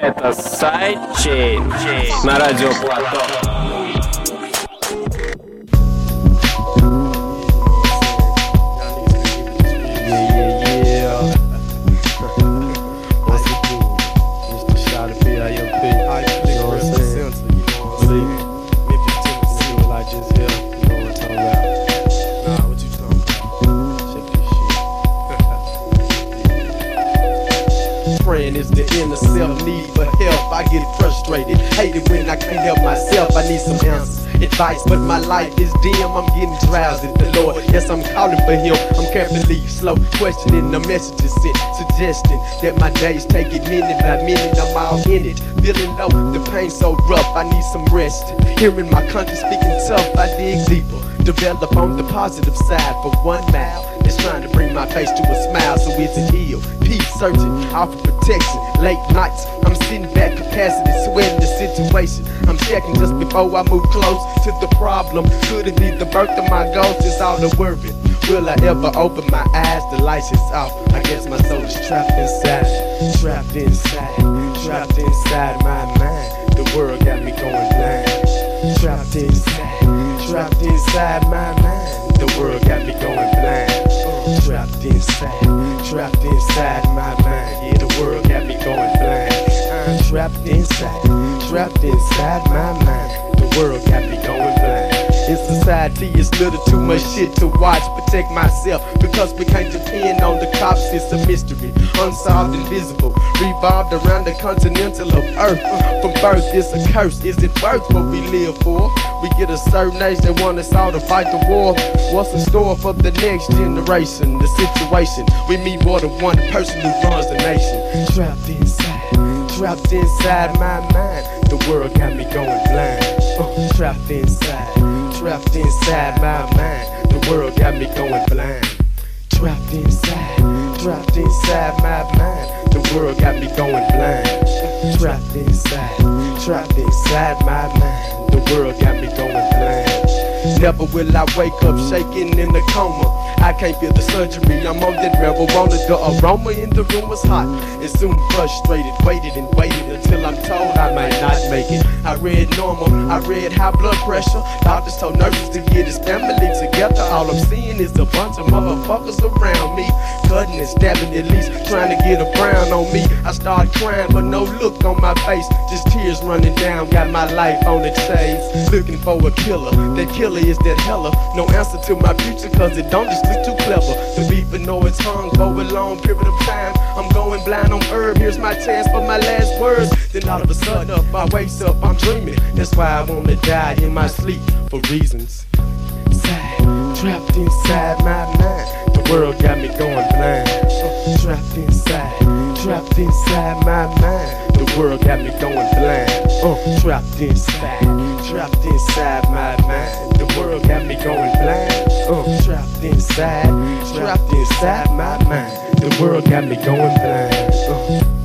Это сайдчейн на радио I get frustrated. Hate it when I can't help myself, I need some answers. Advice, but my life is dim. I'm getting drowsy. The Lord, yes, I'm calling for Him. I'm carefully slow, questioning the messages sent, suggesting that my days take it minute by minute. I'm all in it, feeling low, the pain so rough. I need some rest. Hearing my country speaking tough, I dig deeper. Develop on the positive side for one mile. It's trying to bring my face to a smile, so it's a heal. Peace searching, offer protection. Late nights, I'm sitting back, capacity, sweating the situation. I'm checking just before I move close to the problem. Could it be the birth of my ghost? Is all the worry. Will I ever open my eyes? The lights is off. I guess my soul is trapped inside, trapped inside, trapped inside my mind. The world got me going blind. Trapped inside, trapped inside my mind. The world got me going blind. Uh, trapped inside, trapped inside my mind. Yeah, the world got me going blind. I'm trapped inside, trapped inside my mind. The world got me going blind. In society, it's little too much shit to watch. Protect myself because we can't depend on the cops. It's a mystery, unsolved, invisible, revolved around the continental of Earth. Uh, from birth, it's a curse. Is it worth what we live for? We get a certain age, they want us all to fight the war. What's in store for the next generation? The situation we meet more than one person who runs the nation. Trapped inside, trapped inside my mind. The world got me going blind. Uh, trapped inside trapped inside my mind. The world got me going blind. Trapped inside, trapped inside my mind. The world got me going blind. Trapped inside, trapped inside my mind. The world got me going blind. Never will I wake up shaking in the coma. I can't feel the surgery, I'm on that marijuana. The aroma in the room was hot and soon frustrated. Waited and waited until I'm told I might not make it. I read normal, I read high blood pressure. Doctors told nurses to get his family together. All I'm seeing is a bunch of motherfuckers around me, cutting and stabbing at least, trying to get a brown on me. I start crying, but no look on my face, just tears running down. Got my life on the chains, looking for a killer. That killer is that hella. No answer to my future, cause it don't just look too clever. To even know it's hung a long period of time. I'm going blind on herb, here's my chance for my last words. Then all of a sudden up, I wake up, I'm dreaming. That's why I wanna die in my sleep for reasons. Sad, trapped inside my mind. The world got me going blind. Uh, trapped inside, trapped inside my mind. The world got me going blind. Uh, trapped inside, trapped inside my mind. The world got me going blind. Uh, trapped inside, trapped inside my mind. The world got me going blind. Uh.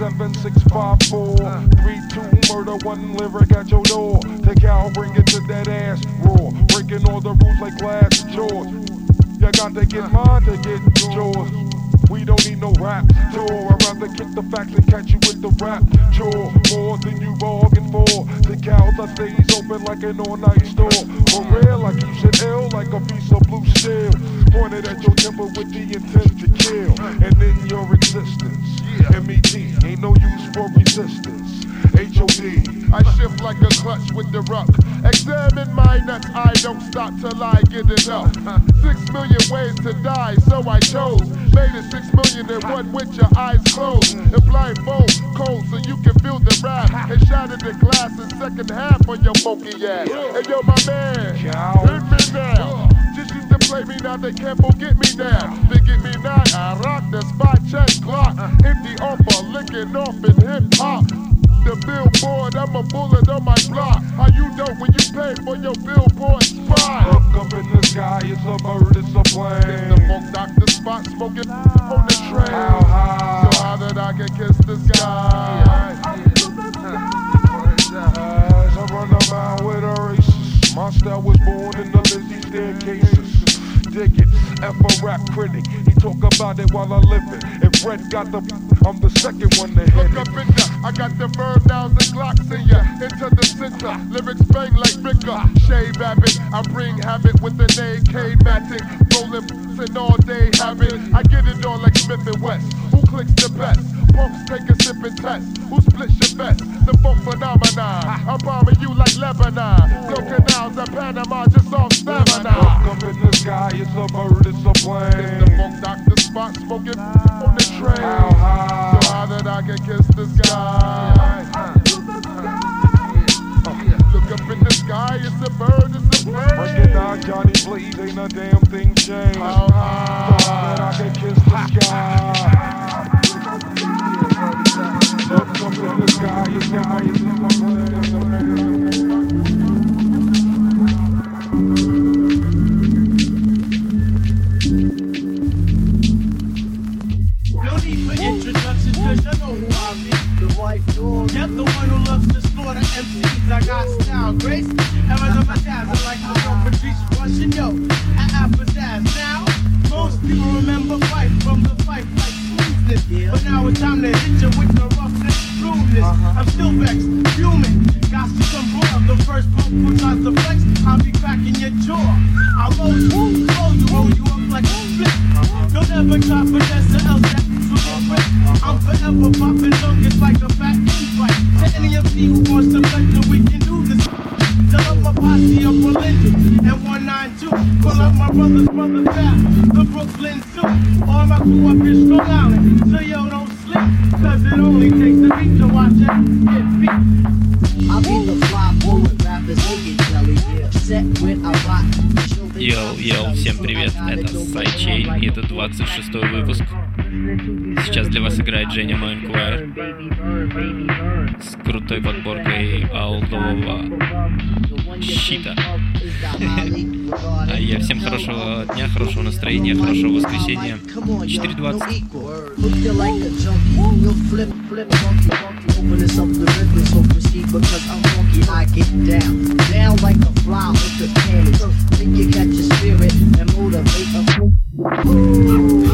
9, 8, 7, 6, 5, 4, 3, 2, murder, one lyric at your door. Take out, bring it to that ass raw. Breaking all the rules like glass chores. You got to get mine to get yours. We don't need no rap tour. I'd rather kick the facts and catch you with the rap chore. More than you bargained for. The cows I stays open like an all-night store. For real, I keep shit ill like a piece of blue steel. Pointed at your temple with the intent to kill. And in your existence, MET ain't no use for resistance. HOD. I shift like a clutch with the ruck. Examine my nuts, I don't stop till I get it up. Six million ways to die, so I chose. Made it six million in one with your eyes closed. And blindfold, cold, so you can feel the rap. And shatter the glass in second half on your funky ass. And yo, my man, hit me now. Play me now, they can't forget me now. They get me now, I rock the spot check clock. Empty offer, licking off in hip hop. The billboard, I'm a bullet on my block. How you know when you pay for your billboard spot? Look up in the sky, it's a bird, it's a plane. In the Funk Doctor Spock, smoking on the train. How high? So how that I can kiss the sky? As I run around with a racist, my style was born in the Lizzie staircases. Dig it, F a rap critic. He talk about it while I live it. If Red got the, I'm the second one to hit Look up in the, I got the bird downs and glocks in ya. Into the center, lyrics bang like Vicar. Shave habit, I bring habit with an AK matic. Rolling and all day habit. I get it on like Smith and West. Who clicks the best? Punks take a sip and test. Who splits your best? The funk phenomenon. I'm bombing you like Lebanon. Silk canals at Panama just off stamina. Look up in the sky, it's a bird, it's a In the plane. Funk Doctor Spock, smoking on the train. How high? So how that I can kiss the sky? Look up in the sky, it's a bird, it's a plane. Recognize Johnny Blaze, ain't a damn thing changed. How Thought that I high? could kiss the sky. Look up in the sky, it's a bird, it's a plane. The one who loves to slaughter MCs. I got style, grace. Ever of my dazzle like the one Patrice Russian, yo. At Applejass. Now, most people remember fight from the fight like smoothness. But now it's time to hit you with the roughness, rudeness. Uh-huh. I'm still vexed, human. Got to some broad. The first punk who tries to flex, I'll be cracking your jaw. I'll roll you, roll you, roll you up like a flip. Don't ever try Vanessa else that I'm forever popping nuggets like a fat invite. To any of who wants to pleasure, we can do this. Tell up my posse of religion and 192. Call up my brothers, brothers back. The Brooklyn Zoo. All my crew up in Strong Island. So yo, don't sleep. Cause it only takes a beat to watch it get beat. Йоу, йоу, всем привет, это Сайчейн, и это 26 выпуск. Сейчас для вас играет Женя Майнквайр с крутой подборкой аудового щита. А я всем хорошего дня, хорошего настроения, хорошего воскресенья. 4.20. because I'm funky. I get down, down like a fly with the cannons. Think you catch your spirit and motivate a fool.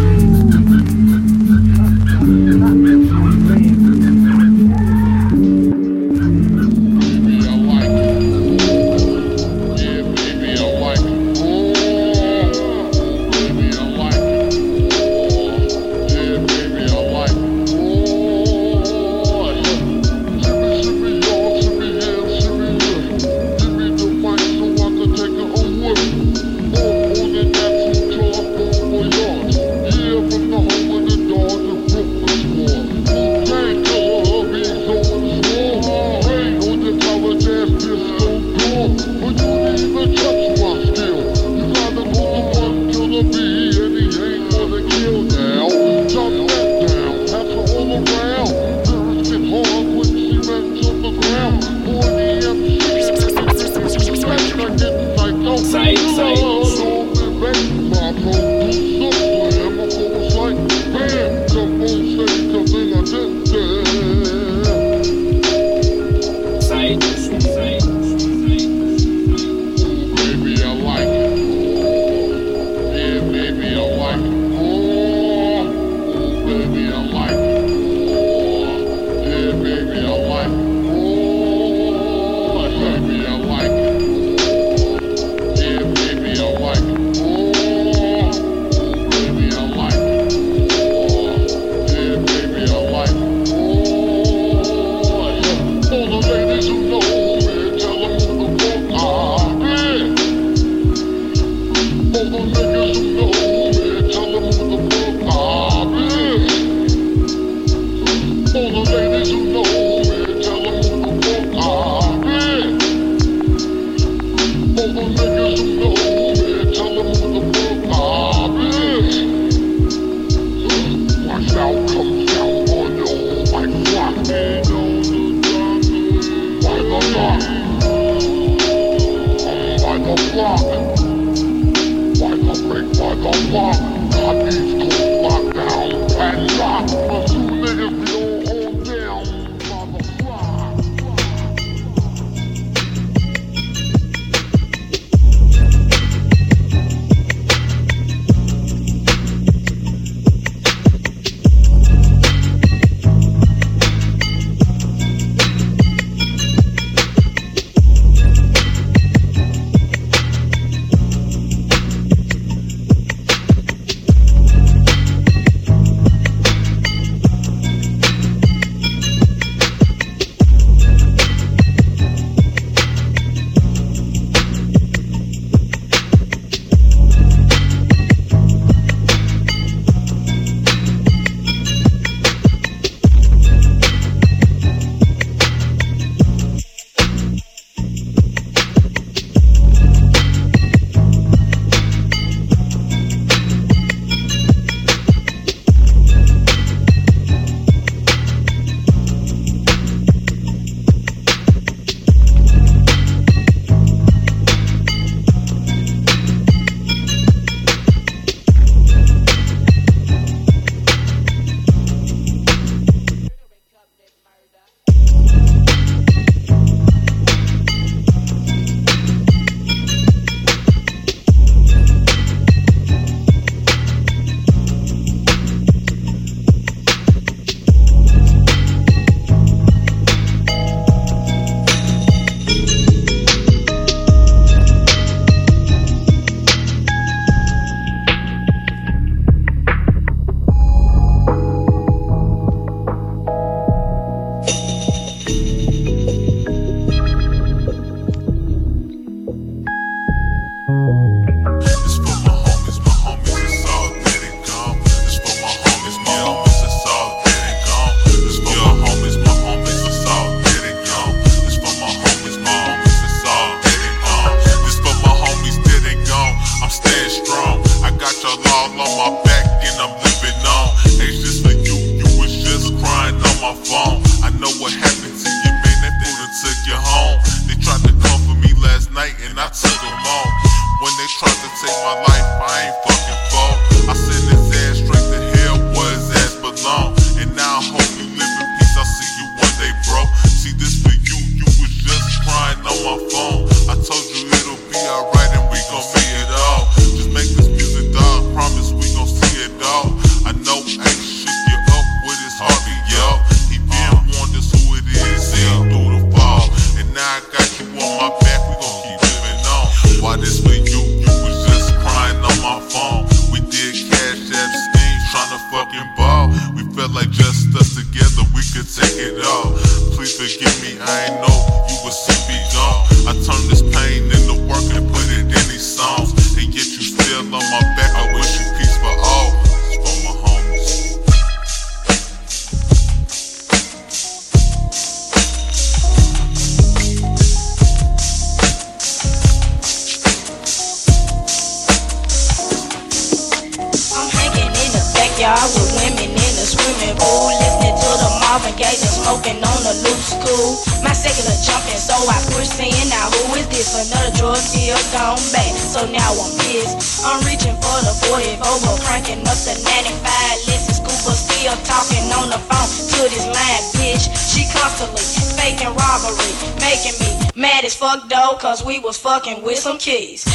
fucking with some kids.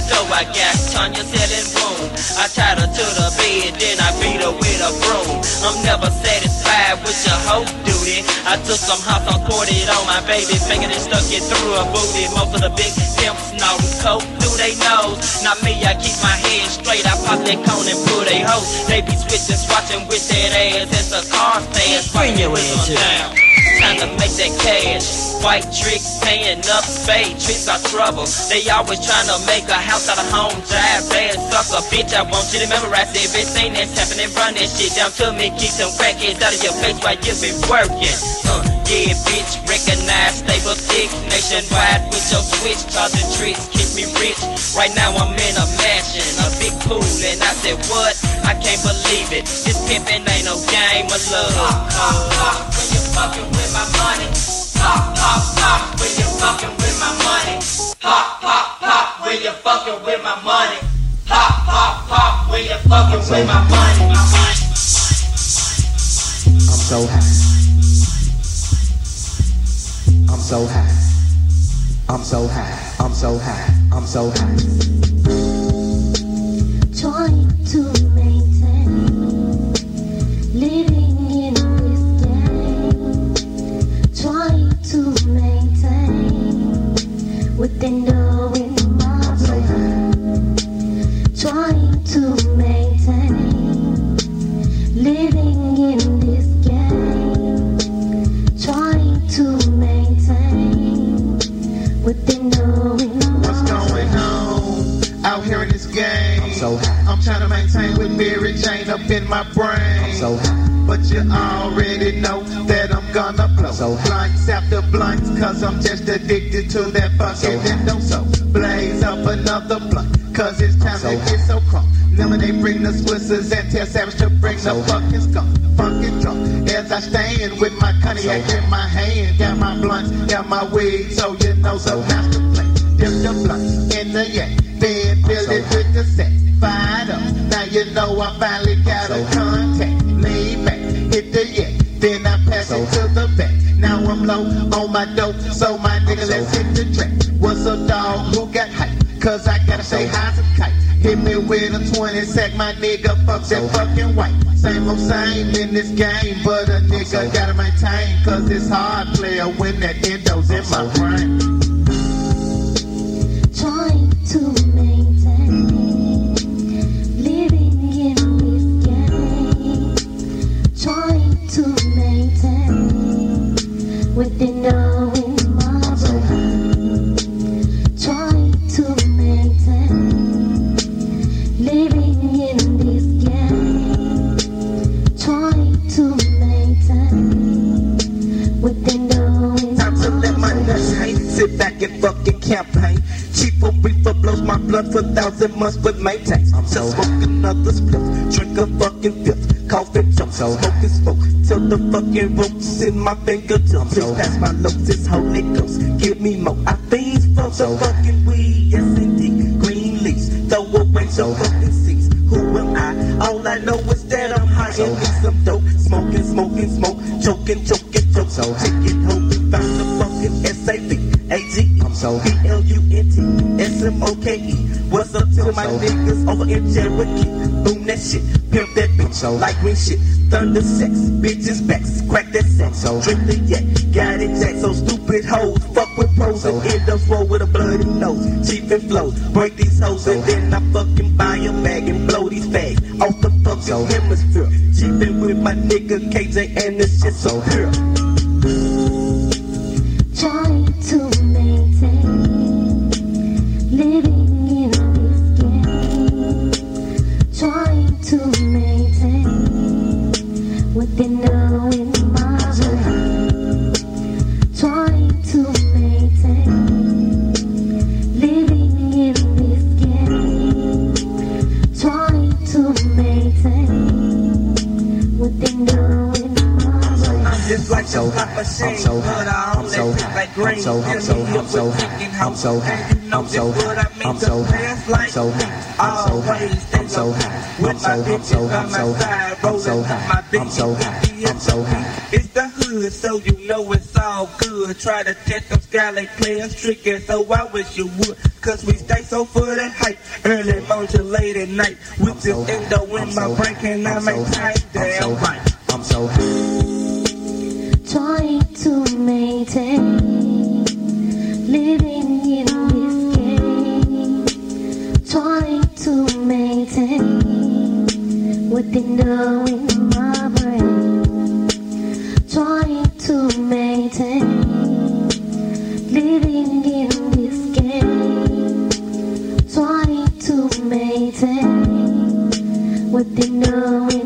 I know I got Tanya selling room. I tied her to the bed, then I beat her with a broom. I'm never satisfied with your hoe duty. I took some hot I poured it on my baby finger and stuck it through her booty. Most of the big pimps know coke through they nose. Not me, I keep my head straight. I pop that cone and pull they hoe. They be switching, swatching with that ass. It's a car stand. Bring your ass down. Time to make that cash. White tricks paying up spade tricks are trouble. They always trying to make a house out of home. Drive bad sucker, bitch. I want you to memorize ain't that's happening. Run that shit down to me. Keep some crackheads out of your face while you been working. Uh, yeah, bitch. Recognize, stable thick. Nationwide with your switch. Causing tricks, keep me rich. Right now I'm in a mansion, a big pool, and I said what? I can't believe it. This pimpin' ain't no game of love. Uh, uh, uh, when you fuckin' with my money. Pop, pop, pop, when you fucking with my money. Pop, pop, pop, when you fucking with my money. Pop, pop, pop, when you fucking with. My money. I'm so high. I'm so high. I'm so high. I'm so high. I'm so high. with the know my plan. 20 so high. I'm trying to maintain with Mary Jane up in my brain. I'm so high. But you already know that I'm gonna blow So- blunts after blunts, cause I'm just addicted to that fucking So- endo. So blaze up another blunt, cause it's time So- to get so crunk. Lemonade bring the Swishers and tell Savage to bring the So- fucking skunk. Fucking drunk as I stand with my cognac So- in my hand. Got my blunts, got my weed, so you know the So- master plan. Dip the blunts in the yak, then fill So- you know I finally got a So- contact. Lean back, hit the yak, then I pass So- it to the back. Now I'm low on my dope, so my nigga, So- let's hit the track. What's up, dog? Who got hype? Cause I gotta So- say high as a kite. Hit me with a 20 sack, my nigga, fuck So- that fucking white. Same old same in this game, but a nigga So- gotta maintain. Cause it's hard, player, when that endo's in my So- brain. Trying to within knowing my brain. Trying to maintain living in this game. Trying to maintain within knowing Time to let my nuts hang. Sit back and fucking campaign. Cheaper reefer blows my blood for thousand months, but maintains. I'm Just so- smoke another split, drink a fucking fifth, coughing jump, so- smoking smoke till the fucking ropes in my fingertips. I'm so- pass my it's Holy Ghost. Give me more. I for the so- fucking weed, yes indeed. Green leaves, throw away so- the fucking seeds. Who am I? All I know is that I'm high so- and need some dope. Smoking, smoking, smoke, choking, choking, choke. so- Ticket hoping found the fucking S-A-V. A-G-E, I'm so- B-L-U-N-T, S-M-O-K-E. What's up to my niggas over in Cherokee? Boom that shit, pimp that bitch, so- like green shit. Thunder sex, bitches backs, crack that sex. so- Drink the yak, got it jack, so stupid hoes. Fuck with pros and end up roll with a bloody nose. Cheap and flows, break these hoes and then I fucking buy a bag and blow these fags off the fucking so- hemisphere. Cheapin' with my nigga KJ and this shit so so- pure. Trying to so high, I'm so high, I'm so high, I'm so, so, I'm so high, I'm so high, I'm so high, I'm so high, I'm so high, I'm so high, I'm so high, I'm so, I'm I'm so high, I'm so high, I'm so high, I'm so high. It's the hood, so you know it's all good. Try to test them sky like players tricky, so I wish you would. Cause we stay so full of hype, early morning to late at night. With this endo in my brain, can I make time? Damn right. I'm so high. trying to maintain living in to maintain within knowing my brain, trying to maintain living in this game, trying to maintain within knowing my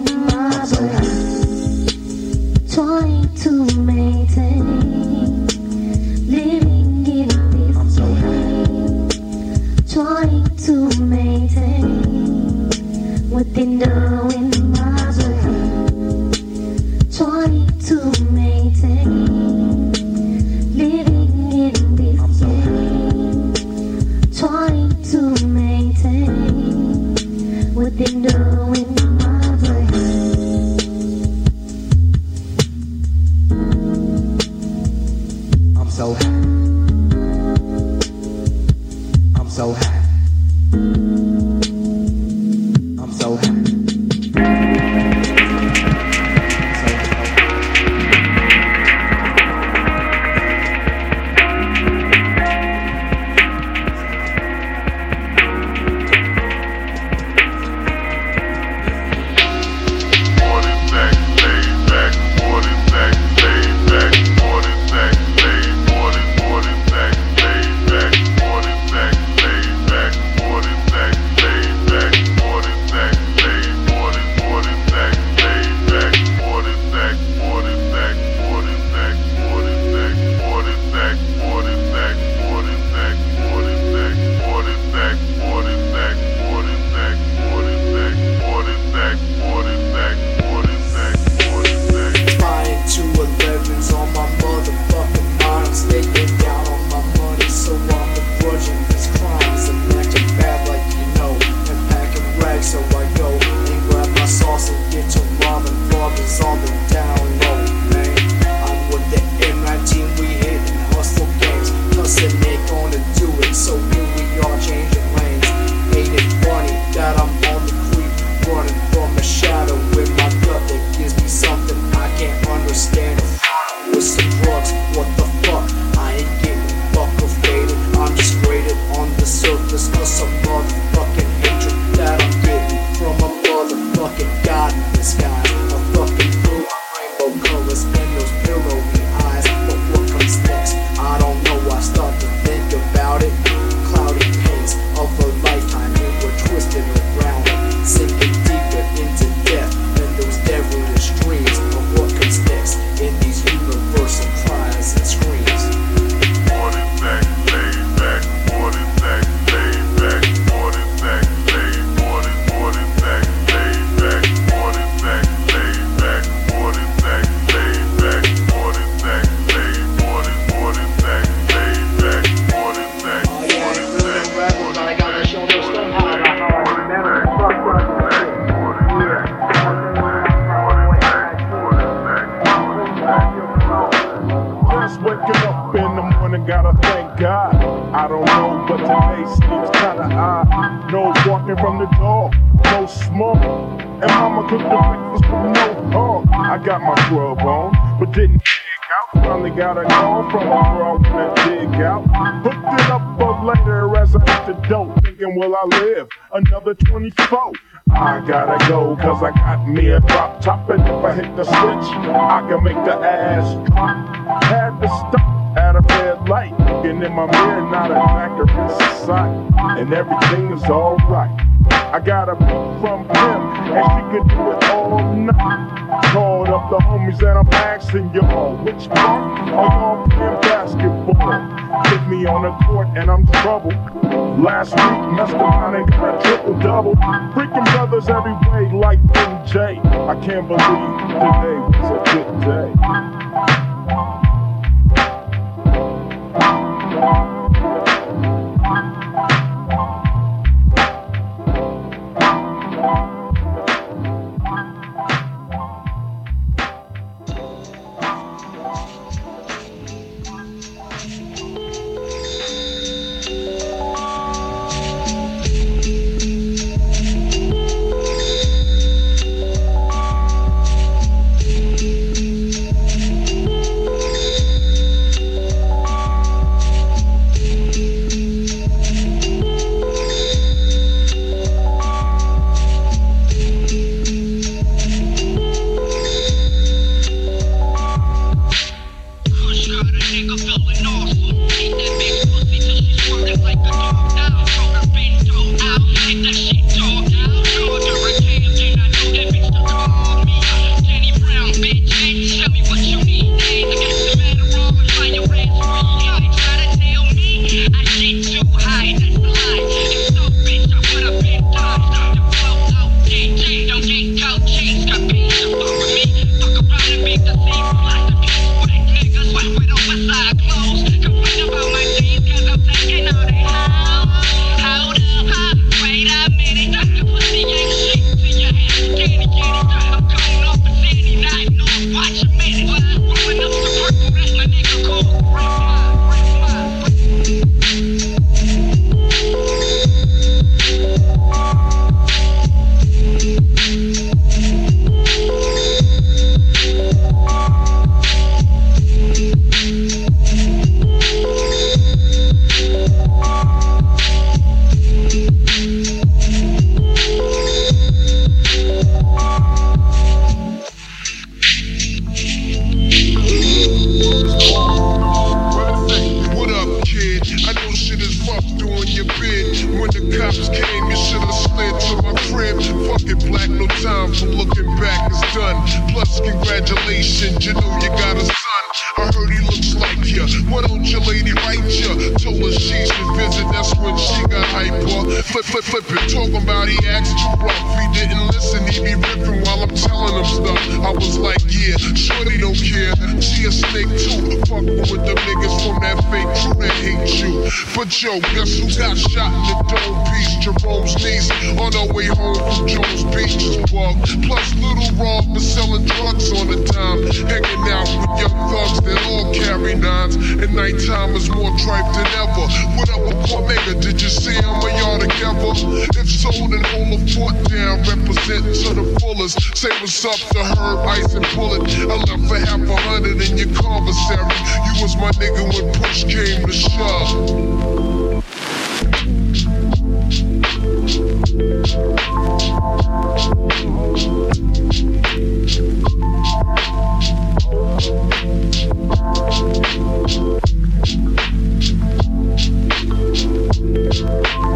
waking up in the morning, gotta thank God. I don't know, but today seems kinda odd. No walking from the door, no smoke. And mama cooked the breakfast with no dog. I got my grub on, but didn't dig out. Finally got a call from a girl when I dig out. Hooked it up for later as I hit the dope, thinking, will I live another 24? I gotta go, cause I got me a drop top. And if I hit the switch, I can make the ass drop. Had to stop at a red light. Looking in my mirror, not a factor in sight. And everything is alright. I got a beat from him, and she could do it all night. Called up the homies and I'm asking y'all, which part are y'all playing basketball? Hit me on the court and I'm troubled. Last week, messed around and got a triple double. Freaking brothers every way like MJ. I can't believe today was a good day. Come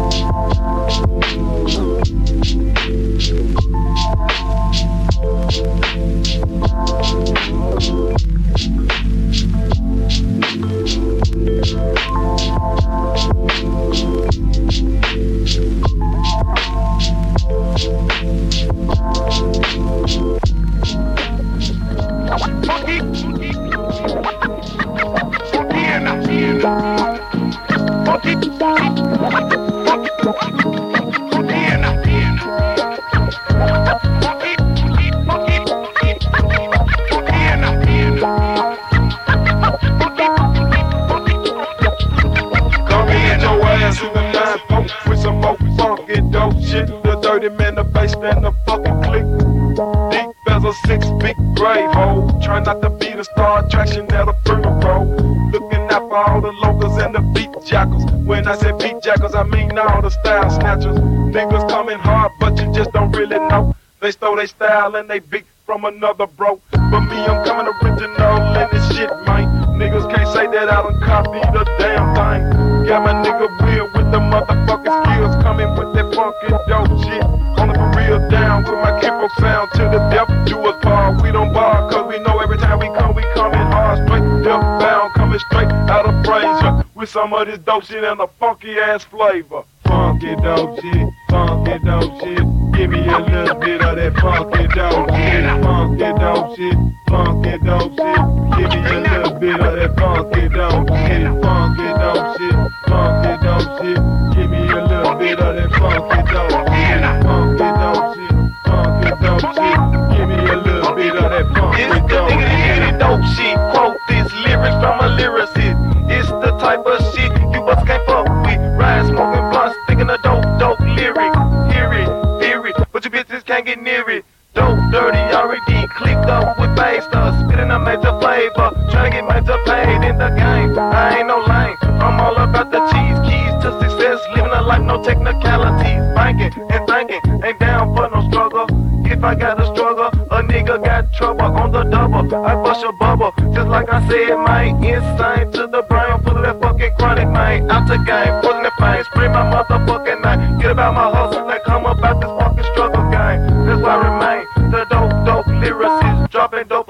all the style snatchers. Niggas coming hard, but you just don't really know. They stole their style and they beat from another bro. But me, I'm coming original and this shit, man. Niggas can't say that I don't copied the damn thing. Got my nigga real with the motherfucking skills coming with that funky dope shit. On the for real down with my Kippo sound to the death. Do us bar, we don't bar, cause we know every time we come, we coming hard, straight, death bound, coming straight out of Frazier. With some of this dope shit and a funky ass flavor. Funky dope shit, funky dope shit. Give me a little bit of that funky dope shit, funky dope shit, funky dope shit. Give me a little bit of that funky dope shit, funky dope shit, funky dope shit. Give me a little bit of that funky dope shit, funky dope shit, funky dope shit. Give me a little bit of that funky dope shit. dope shit. Quote this lyrics from a lyricist. It's the type of shit can't get near it. Dope, dirty, already clicked up with bass stuff. Spitting a major flavor, trying to get major paid in the game. I ain't no lame, I'm all about the cheese. Keys to success, living a life, no technicalities. Banking and thinking, ain't down for no struggle. If I got a struggle, a nigga got trouble on the double. I bust a bubble, just like I said, man. Insane to the brain, full of that fucking chronic, man. Out the game, pulling the pain, spray my motherfucking name. Get about my hustle,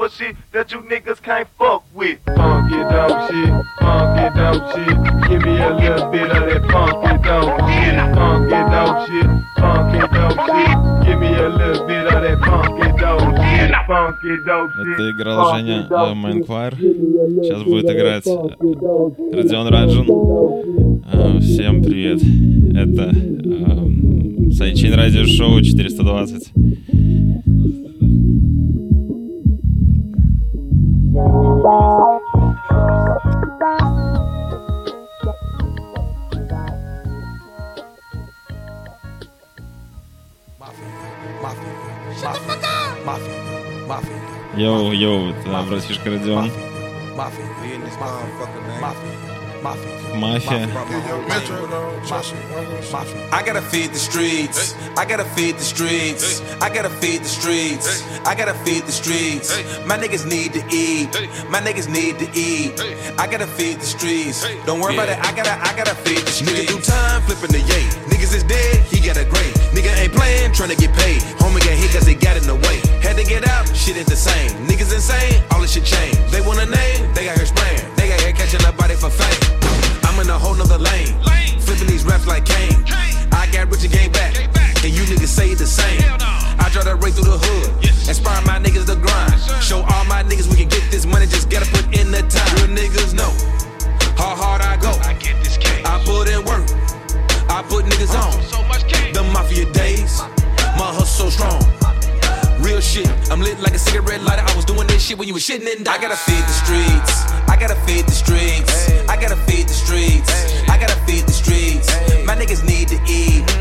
dope shit that you niggas can't fuck with. Funky dope shit, funky dope shit. Give me a little bit of that funky dope shit, funky dope shit, funky dope shit. Give me a little bit of that funky dope shit, funky dope shit. Это играл Женя э, Майнквайр. Сейчас будет играть э, Родион Раджин. Э, Всем привет. Это эм, Сайчин Радио Шоу 420. Йоу, йоу, это братишка Родион. Mafia, we in this motherfucker, man. Mafia. Mafia. I gotta feed the streets. I gotta feed the streets. I gotta feed the streets. I gotta feed the streets. My niggas need to eat. My niggas need to eat. I gotta feed the streets. Don't worry about it. I gotta, I gotta feed the streets. Nigga do time flipping the yay. Niggas is dead. He got a grave. Nigga ain't playing, trying to get paid. Homie got hit cause they got in the way. Had to get out. Shit ain't the same. Niggas insane. All this shit changed. They want a name. They got her spraying. Got catching a body for fame. I'm in a whole nother lane. Flipping these raps like Kane. I got rich and game back. And you niggas say the same. I draw that right through the hood. Inspire my niggas to grind. Show all my niggas we can get this money. Just gotta put in the time. Real niggas know how hard I go. I get this case. I put in work. I put niggas on. The mafia days. My hustle so strong. I'm lit like a cigarette lighter. I was doing this shit when you was shitting and I gotta feed the streets. I gotta feed the streets. I gotta feed the streets. I gotta feed the streets. My niggas need to eat.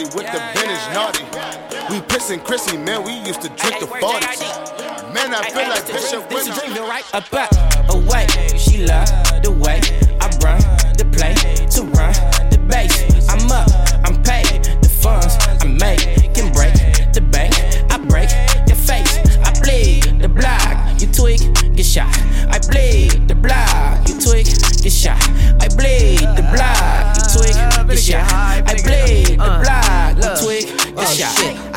Out to Yachty with the vintage naughty. We pissin' Chrissy, man, we used to drink the 40s. Man, I feel like Bishop This Winter. a dream, right? Up, up, away. She love the way I run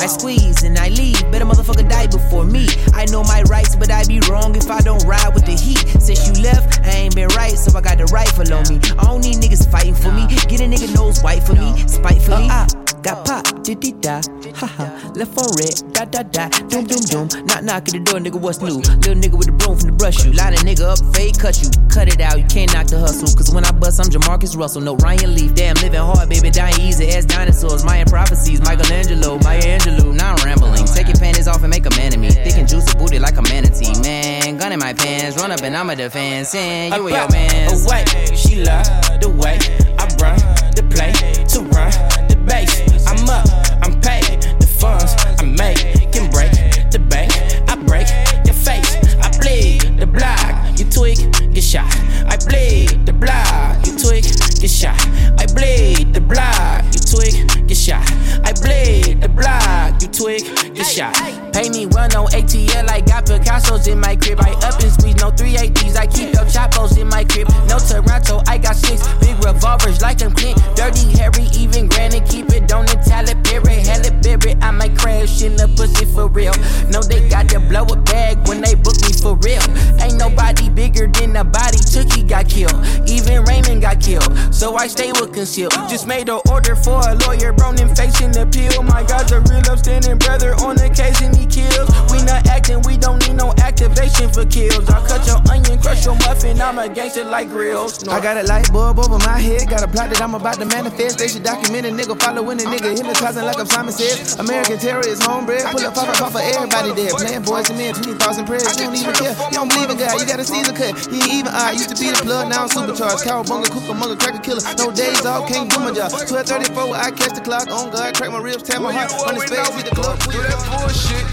I squeeze and I leave. Better motherfucker die before me. I know my rights, but I'd be wrong if I don't ride with the heat. Since you left, I ain't been right, so I got the rifle on me. I don't need niggas fighting for me. Get a nigga nose white for me, spitefully. Ah, got pop, did did da, ha ha. Left on red, da da da, doom doom doom. Knock knock at the door, nigga, what's new? Little nigga with the broom from the brush you. Line a nigga up, fade cut you. Cut it out, you can't knock the hustle. Cause when I bust, I'm Jamarcus Russell. No Ryan Leaf, damn, living hard, baby, dying easy as dinosaurs. Mayan prophecies, Michelangelo, Maya Angelou. Now I'm rambling. Take your panties off and make a man of me. Thick and juicy booty like a manatee. Man, gun in my pants, run up and I'm a defense. And you and your mans. Away, she love the way I run the play to run the base. Block. You tweak, get shot. Pay me run no ATL. I got Picasso's in my crib. I up and squeeze no 380s. I keep your chapos in my crib. No Toronto, I got six big revolvers like I'm Clint. Dirty, hairy, even granted. Keep it on the talent period. Hell it. I might crash in the pussy for real. No, they got to blow a bag when they book me for real. Ain't nobody bigger than the body. Tookie got killed. Even Raymond got killed. So I stay with conceal. Just made an order for a lawyer. Bronin facing appeal. My God's a real upstanding brother. On occasion he kills. We not acting. We don't need no activation for kills. I cut your onion, crush your muffin, I'm a gangster like grills. I got a light bulb over my head, got a plot that I'm about to manifest. They should document a nigga following a nigga, hypnotizing like I'm Simon says. American terror is homebred, pull up, pop up, pop for everybody there. Playing boys and men, 20,000 prayers, you don't even care. You don't believe in God, you got a season cut. He ain't even I used to be the blood, now I'm supercharged. Cowabunga, Cucamonga, cracker killer. No days off, can't do my job. 1234, I catch the clock on God, crack my ribs, tear my heart. On his face, hit the club. Do that bullshit.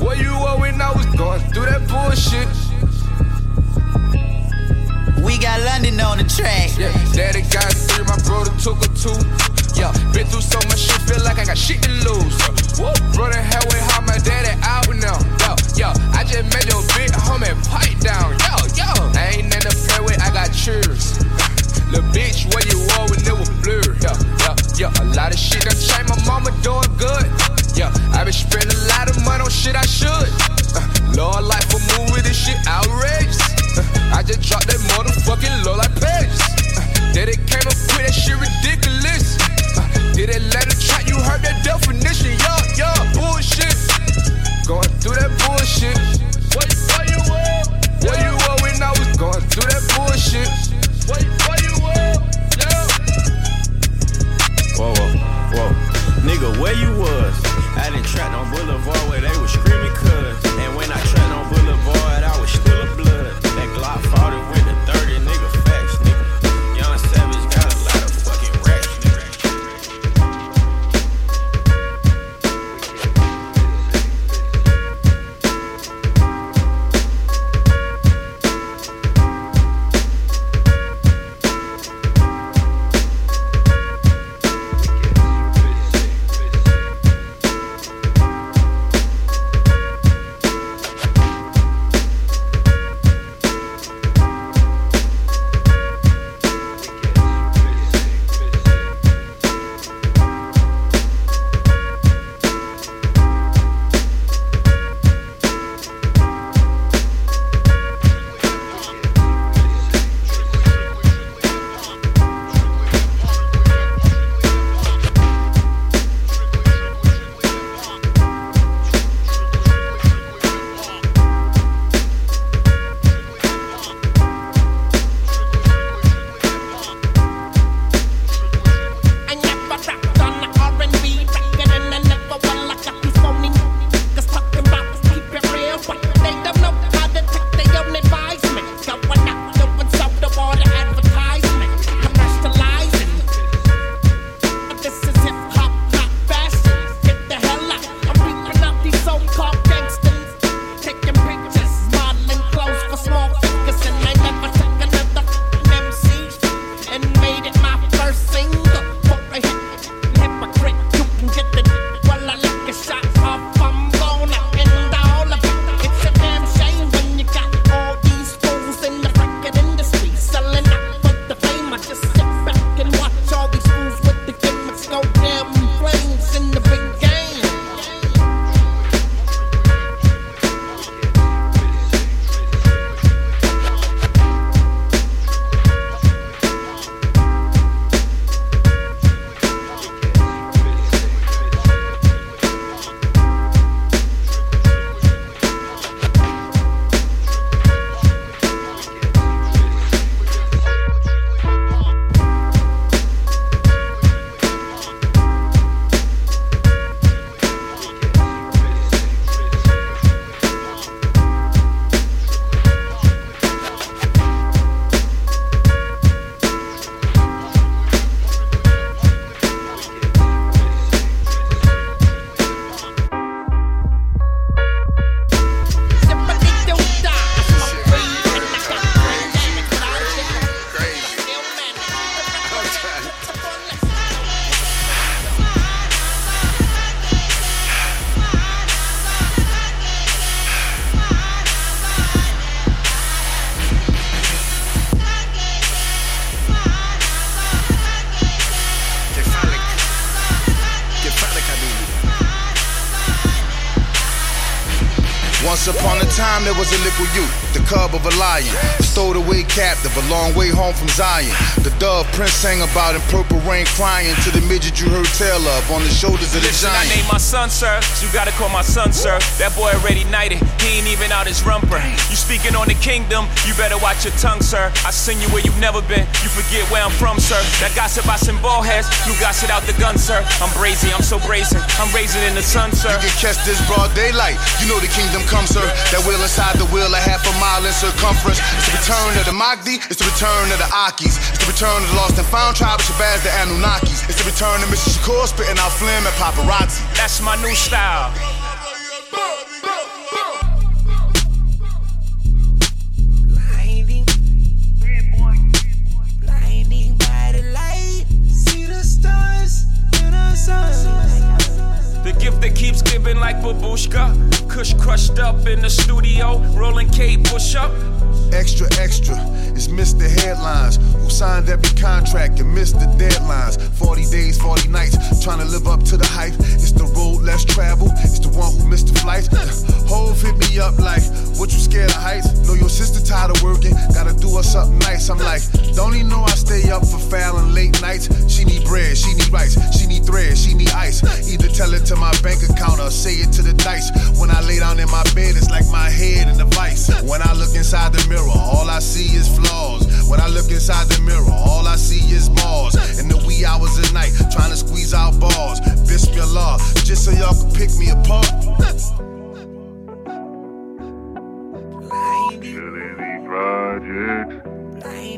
Where you when I was going through that bullshit. We got London on the track. Yeah, daddy got three, my brother took a two. Yeah, been through so much shit, feel like I got shit to lose. Woo, brother, hell with how my daddy out now. Yo, yo, I just made your big homie pipe down. Yo, yo, I ain't nothing to play with, I got cheers. Little bitch, where you were when it was blurred. Yeah, yeah, yeah, a lot of shit done changed, my mama doing good. Yeah, I been spending a lot of money on shit I should. Uh, Lord, life for movie, this shit outrageous. I just dropped that motherfucking low like. Uh, then it came up with that shit ridiculous. Did it let it track? You heard that definition? Yeah, yeah, bullshit. Going through that bullshit. Where, where you were? Where you were when I was going through that bullshit? You were? Yeah. Whoa, whoa, whoa. Nigga, where you was? I done trapped on Boulevard where they was screaming cuz. Time, there was a little youth, the cub of a lion, stowed away captive, a long way home from Zion. Prince sang about in purple rain, crying to the midget you heard tell of on the shoulders of the Listen, I giant. named my son, sir. You gotta call my son, sir. That boy already knighted. He ain't even out his rumper. You speaking on the kingdom, you better watch your tongue, sir. I seen you where you've never been, you forget where I'm from, sir. That gossip I send ball heads, you gossip out the gun, sir. I'm brazy, I'm so brazen, I'm raising in the sun, sir. You can catch this broad daylight, you know the kingdom comes, sir. That wheel inside the wheel, a half a mile in circumference. It's the return of the Mahdi, it's the return of the Akis. Return of the lost and found tribe of Shabazz, the Anunnakis. It's the return of Mr. Shakur spitting out phlegm and paparazzi. That's my new style.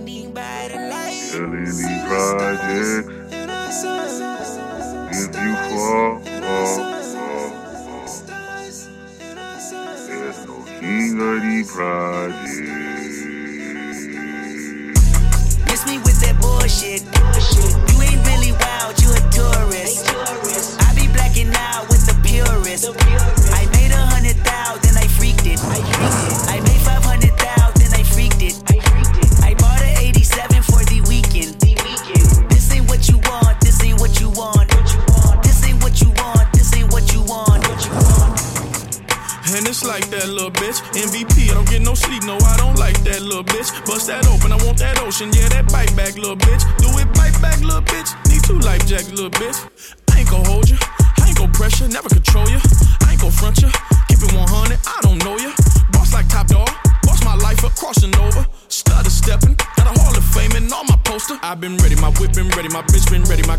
Stars projects. the. If you fall, fall, fall, There's no king of these projects.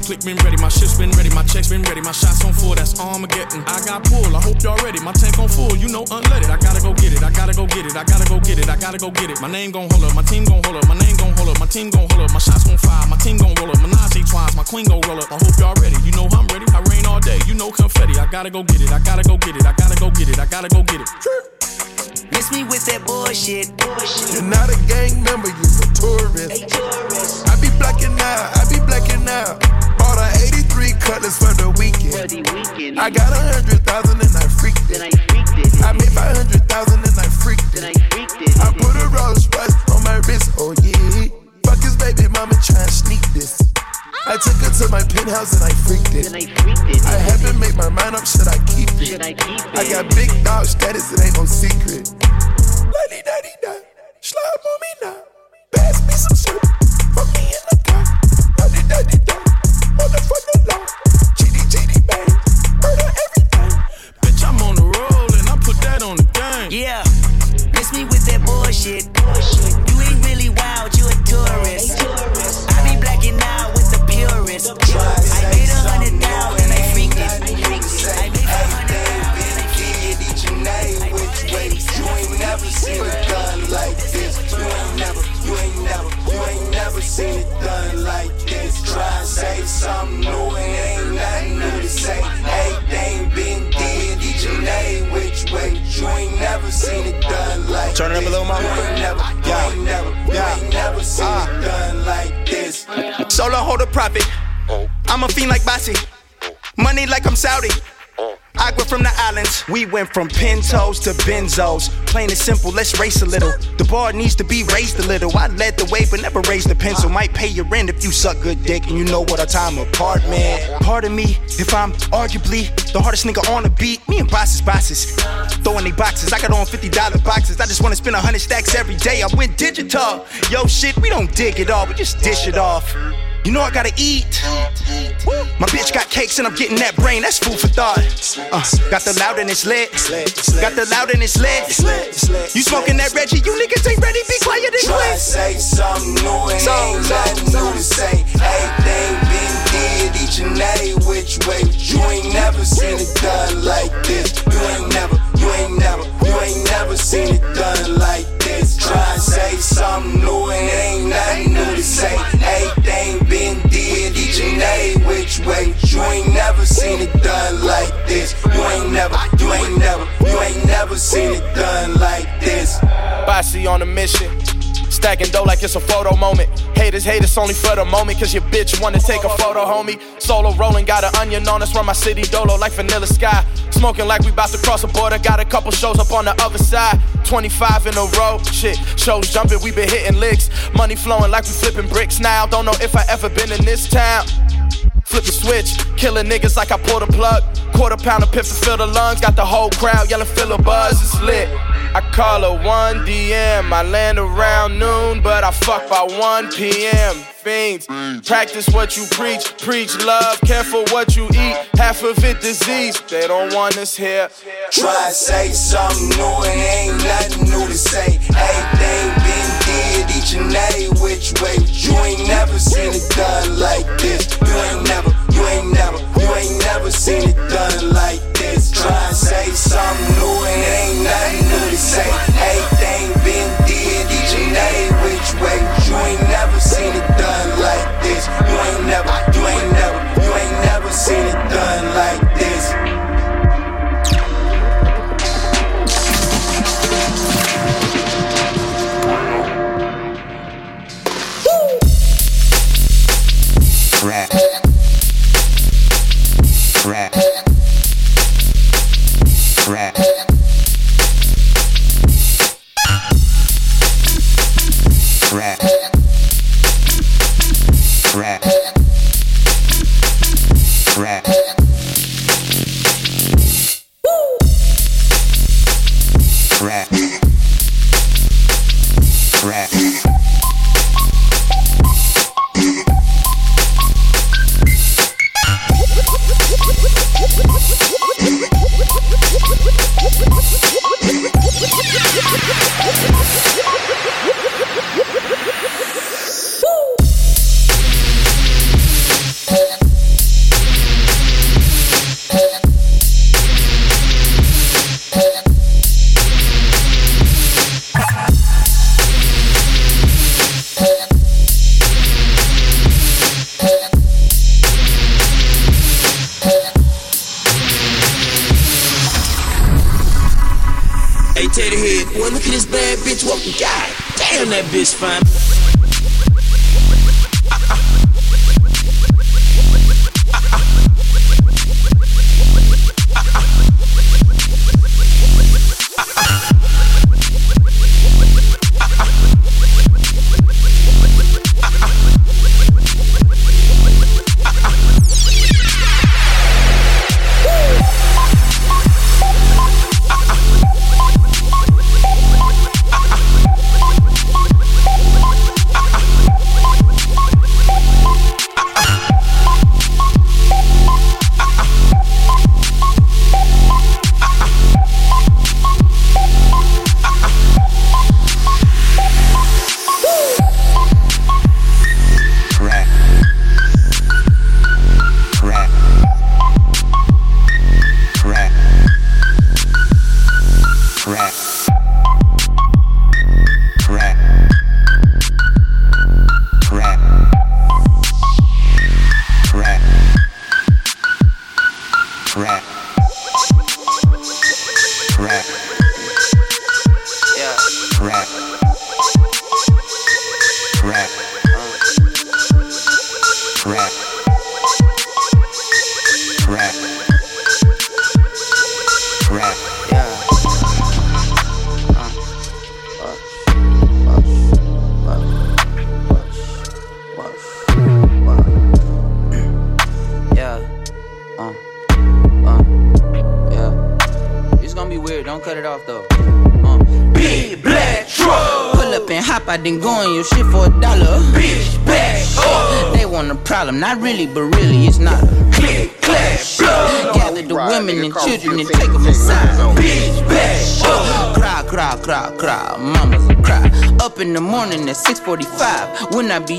Click been ready, my shit's been ready, my checks been ready, my shots on full, that's Armageddon. I got pull, I hope y'all ready, my tank on full, you know unleaded. I gotta go get it, I gotta go get it, I gotta go get it, I gotta go get it. My name gon' hold up, my team gon' hold up, my name gon' hold up, my team gon' hold up, my shots gon' fire, my team gon' roll up, Menage twice, my queen gon' roll up. I hope y'all ready, you know I'm ready, I rain all day, you know confetti. I gotta go get it, I gotta go get it, I gotta go get it, I gotta go get it. Miss me with that bullshit. Bullshit. You're not a gang member, you're a tourist. I be blacking out, I be blacking out. Bought a 83 cutlass for the weekend. I got a hundred thousand and I freaked it. I made five hundred thousand and I freaked it. I put a Rolls Royce on my wrist, oh yeah. Fuck his baby mama try and sneak this. I took her to my penthouse and I freaked it. I haven't made my mind up, should I keep it? I got big dog status, it ain't no secret. Lady daddy da, slime on me now. Pass me some syrup, fuck me in the car. Lady daddy da, seen it done like Try and say something new and ain't nothing new to say. Everything been did each and every which way. You ain't never seen it done like Turn it up a little more. You ain't never, you ain't never, you ain't never seen ah. it done like this. Solo hold a profit. Oh. I'm a fiend like Bossy. Money like I'm Saudi. Agua from the islands. We went from Pintos to Benzos. Plain and simple, let's race a little. The bar needs to be raised a little. I led the way, but never raised the pencil. Might pay your rent if you suck good dick and you know what our time apart, man. Pardon me if I'm arguably the hardest nigga on the beat. Me and bosses, bosses. Throwing they boxes. I got on $50 boxes. I just wanna spend a hundred stacks every day. I went digital. Yo, shit, we don't dig it all. We just dish it off. You know I gotta eat. My bitch got cakes and I'm getting that brain. That's food for thought. Uh, got the loud and it's lit. Got the loud and it's lit. You smoking that Reggie? You niggas ain't ready. Be quiet and Try quit. to say something new and ain't nothing new to say. Everything been did each and every which way. You ain't never seen it done like this. You ain't never, you ain't never, you ain't never seen it done like this. Try and say something new and ain't nothing new to say. Been every which way. You ain't never seen it done like this. You ain't never, you ain't never, you ain't never seen it done like this. Bossy on a mission. Stacking dough like it's a photo moment. Haters hate only for the moment, cause your bitch wanna take a photo, homie. Solo rolling, got an onion on us, run my city dolo like vanilla sky. Smoking like we about to cross a border, got a couple shows up on the other side. 25 in a row, shit. Shows jumping, we been hitting licks. Money flowing like we flipping bricks now. Don't know if I ever been in this town. Flip the switch, killing niggas like I pulled a plug. Quarter pound of pips to fill the lungs, got the whole crowd yelling, fill a buzz, it's lit. I call her 1 DM, I land around noon, but I fuck by 1 PM. Fiends, practice what you preach, preach love, careful what you eat. Half of it disease, they don't want us here. Try to say something new and ain't nothing new to say. Everything been did each and every which way. You ain't never seen it done like this. You ain't never, you ain't never, you ain't never seen it done like this. Try to say something new and ain't nothing new to say. Everything been did each and every which way. You ain't never seen it done like this. You ain't never,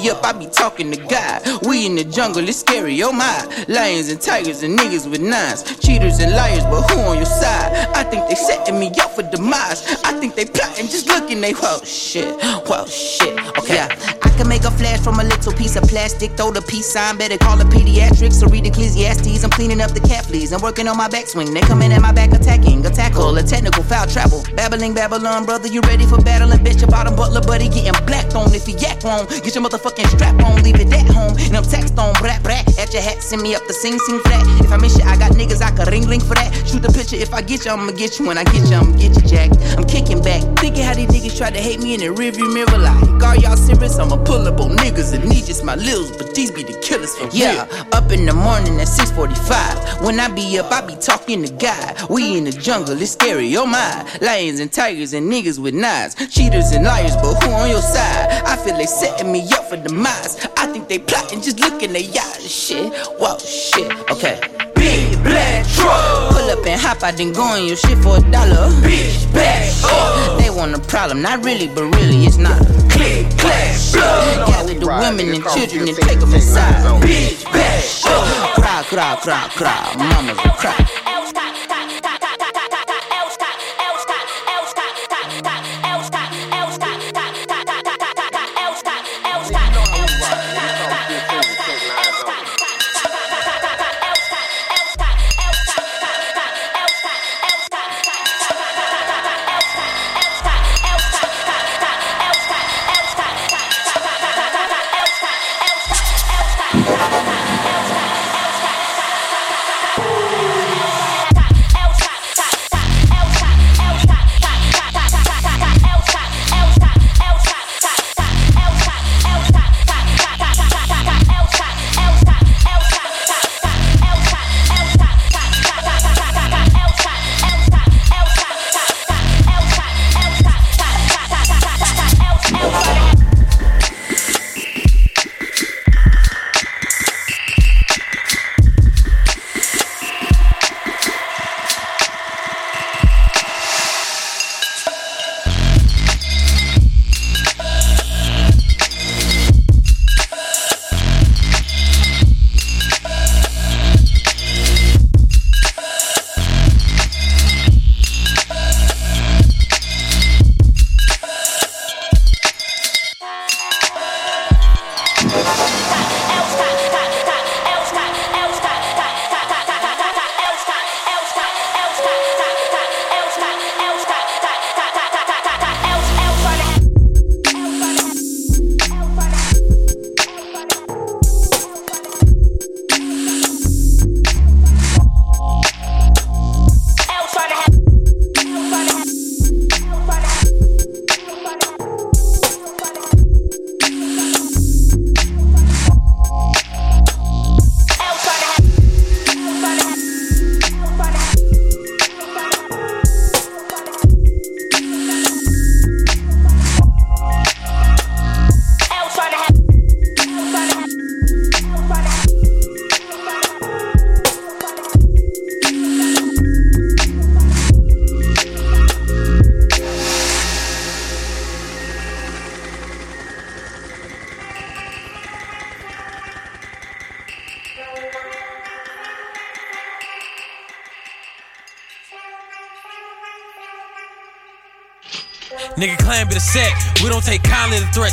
6:45. When I be up, I be talking to God. We in the jungle, it's scary. Oh my, lions and tigers and niggas with nines, cheaters and liars, but who on your side? I think they setting me up for demise. I think they plotting, just looking they whoa shit, whoa shit. Okay, yeah. Can make a flash from a little piece of plastic. Throw the peace sign, better call it pediatrics or read Ecclesiastes. I'm cleaning up the fleas. I'm working on my backswing. They coming at my back attacking, a tackle, a technical foul travel. Babbling Babylon, brother, you ready for battle? And bitch, your bottom butler, buddy, getting blacked on. If you yak wrong, get your motherfucking strap on, leave it at home. And I'm text on, brat brat, at your hat, send me up the sing sing flat. If I miss you, I got niggas I could ring ring for that. Shoot the picture, if I get you, I'ma get you. When I get you, I'ma get you, Jack. I'm kicking back, thinking how these niggas try to hate me in the rearview mirror. Like, guard y'all serious? I'ma pull up on niggas and need just my lils, but these be the killers for yeah. real. Up in the morning at 6:45. When I be up, I be talking to God. We in the jungle, it's scary. Oh my, lions and tigers and niggas with knives, cheaters and liars, but who on your side? I feel they setting me up for demise. I think they plotting, just looking at y'all. Shit, whoa, shit. Okay. Big black truck. Pull up and hop, I didn't go on your shit for a dollar. Bitch, back up. They want a problem, not really, but really, it's not a click, clack, blood. Gather the women and children and take them inside. Bitch, back up. Cry, cry, cry, cry. Mamas will cry.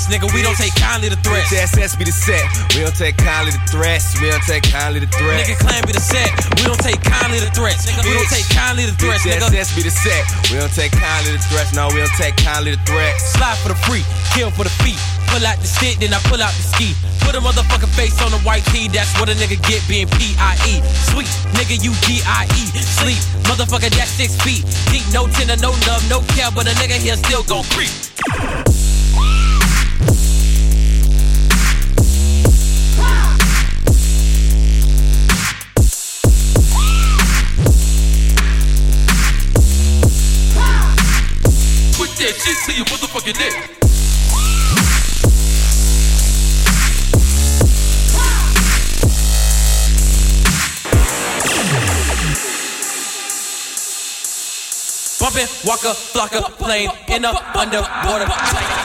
Threats, nigga. We don't take kindly to threats. SS be the set. We don't take kindly to threats. We don't take kindly to threats. Nigga claim be the set. We don't take kindly to threats. Nigga, we don't take kindly to threats, nigga. SS be the set. We don't take kindly to threats. No, we don't take kindly to threats. Slide for the free, kill for the feet. Pull out the stick, then I pull out the ski. Put a motherfucking face on the white tee, that's what a nigga get being P-I-E. Sweet, nigga, you D-I-E. Sleep, motherfucker, that's six feet. Deep, no tender, no love, no care, but a nigga here still gon' creep. Walker, flocker, plane in a underwater.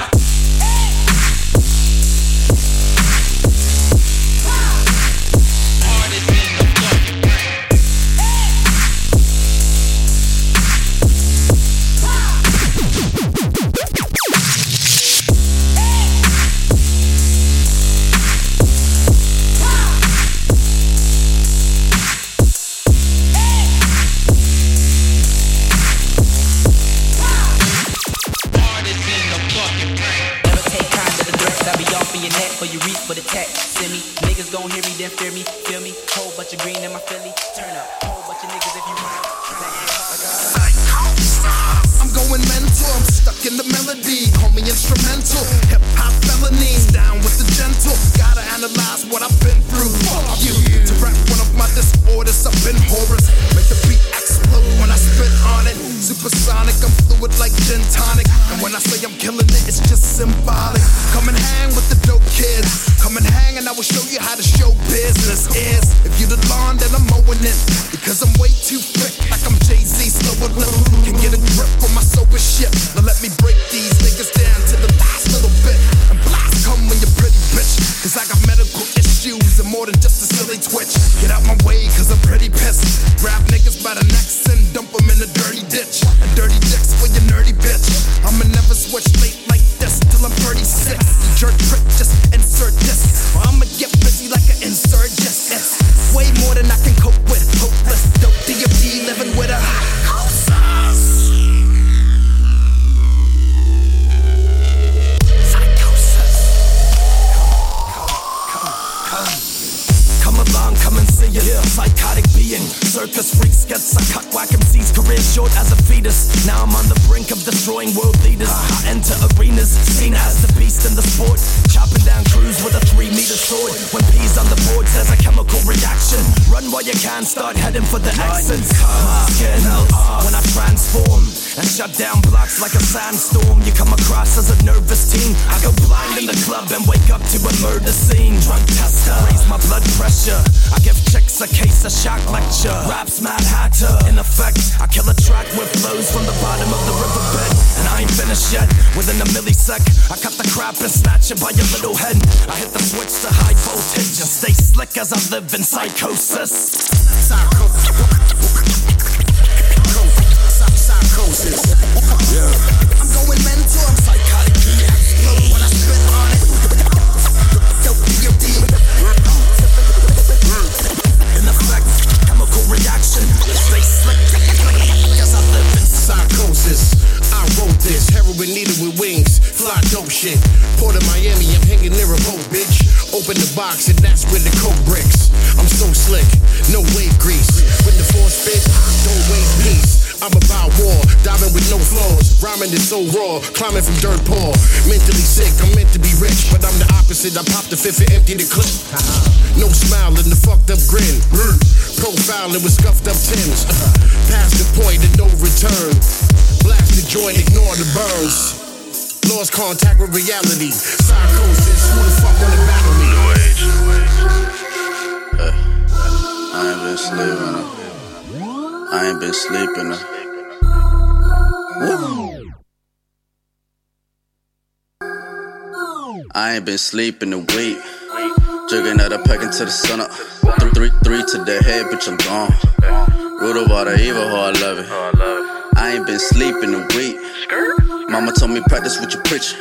I ain't been sleeping a week. Jugging out a pack into the sun up. Three, three, three to the head, bitch, I'm gone. Root of water, evil, how I love it. I ain't been sleeping a week. Mama told me practice what you preach.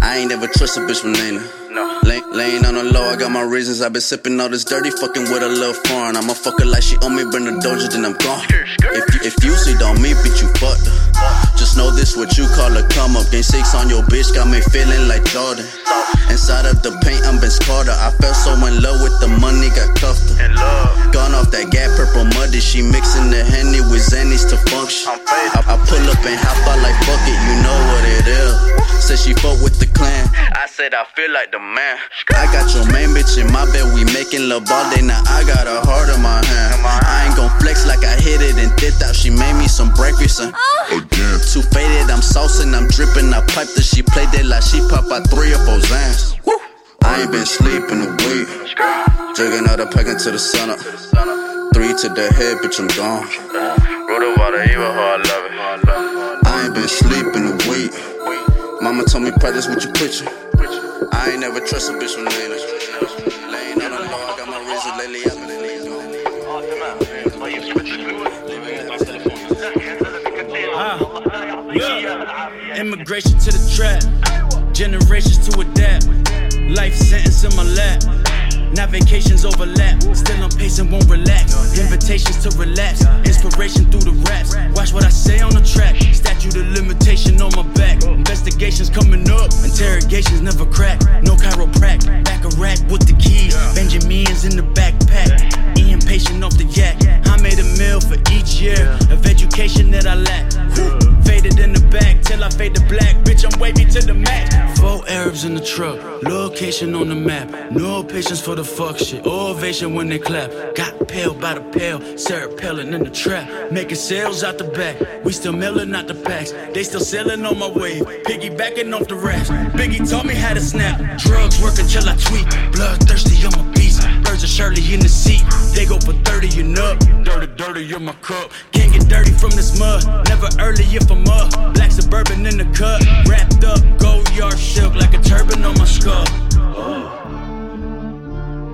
I ain't never trust a bitch from Nina. Lay, laying on the low, I got my reasons. i been sipping all this dirty, fucking with a little foreign. I'ma fuck her like she owe me, bring the doja, then I'm gone. If you, if you see on me, bitch, you fucked her. Just know this what you call a come up. Game six on your bitch, got me feeling like Jordan. Inside of the paint, I'm Ben Carter. I felt so in love with the money, got cuffed her. Gone off that gap, purple muddy. She mixing the henny with Xannies to function. I, I pull up and hop out like fuck it, you know what it is. Said she fuck with the clan. I said I feel like the man. I got your main bitch in my bed, we making love all day. Now I got a heart in my hand. I ain't gon' flex like I hit it and did out. She made me some breakfast and again. Too faded, I'm saucing, I'm dripping. I piped her, she played it like she pop out three or four Zans. I ain't been sleeping a week. Jugging out a pack into the sun up. three to the head, bitch, I'm gone. Root of all the evil, how I love it. I ain't been sleeping a week. Mama told me practice what you preaching. I ain't never trust a bitch from Lena. Laying on the law, I got my reasons lately. I've been Immigration to the trap, generations to adapt. Life sentence in my lap. Now vacations overlap. Still I'm pacing, won't relax. Invitations to relapse. Inspiration through the raps. Watch what I say on the track. Statute of limitation on my back. Investigations coming up. Interrogations never crack. No chiropract. Back a rack with the keys. Benjamins in the backpack. Ian patient off the yak. I made a meal for each year of education that I lack. Faded in the back till I fade to black. Bitch, I'm wavy to the max. Four Arabs in the truck. Location on the map. No patience for the fuck shit. Ovation when they clap. Got pale by the pale. Sarah Palin in the trap. Making sales out the back. We still mailing out the packs. They still selling on my wave. Piggybacking off the raps. Biggie taught me how to snap. Drugs work until I tweak. Bloodthirsty, a beast. Birds of Shirley in the seat. They go for 30 and up. Dirty, dirty in my cup. Can't get dirty from this mud. Never early if I'm up. Black suburban in the cut. Wrapped up, gold yard silk like a turban on my skull.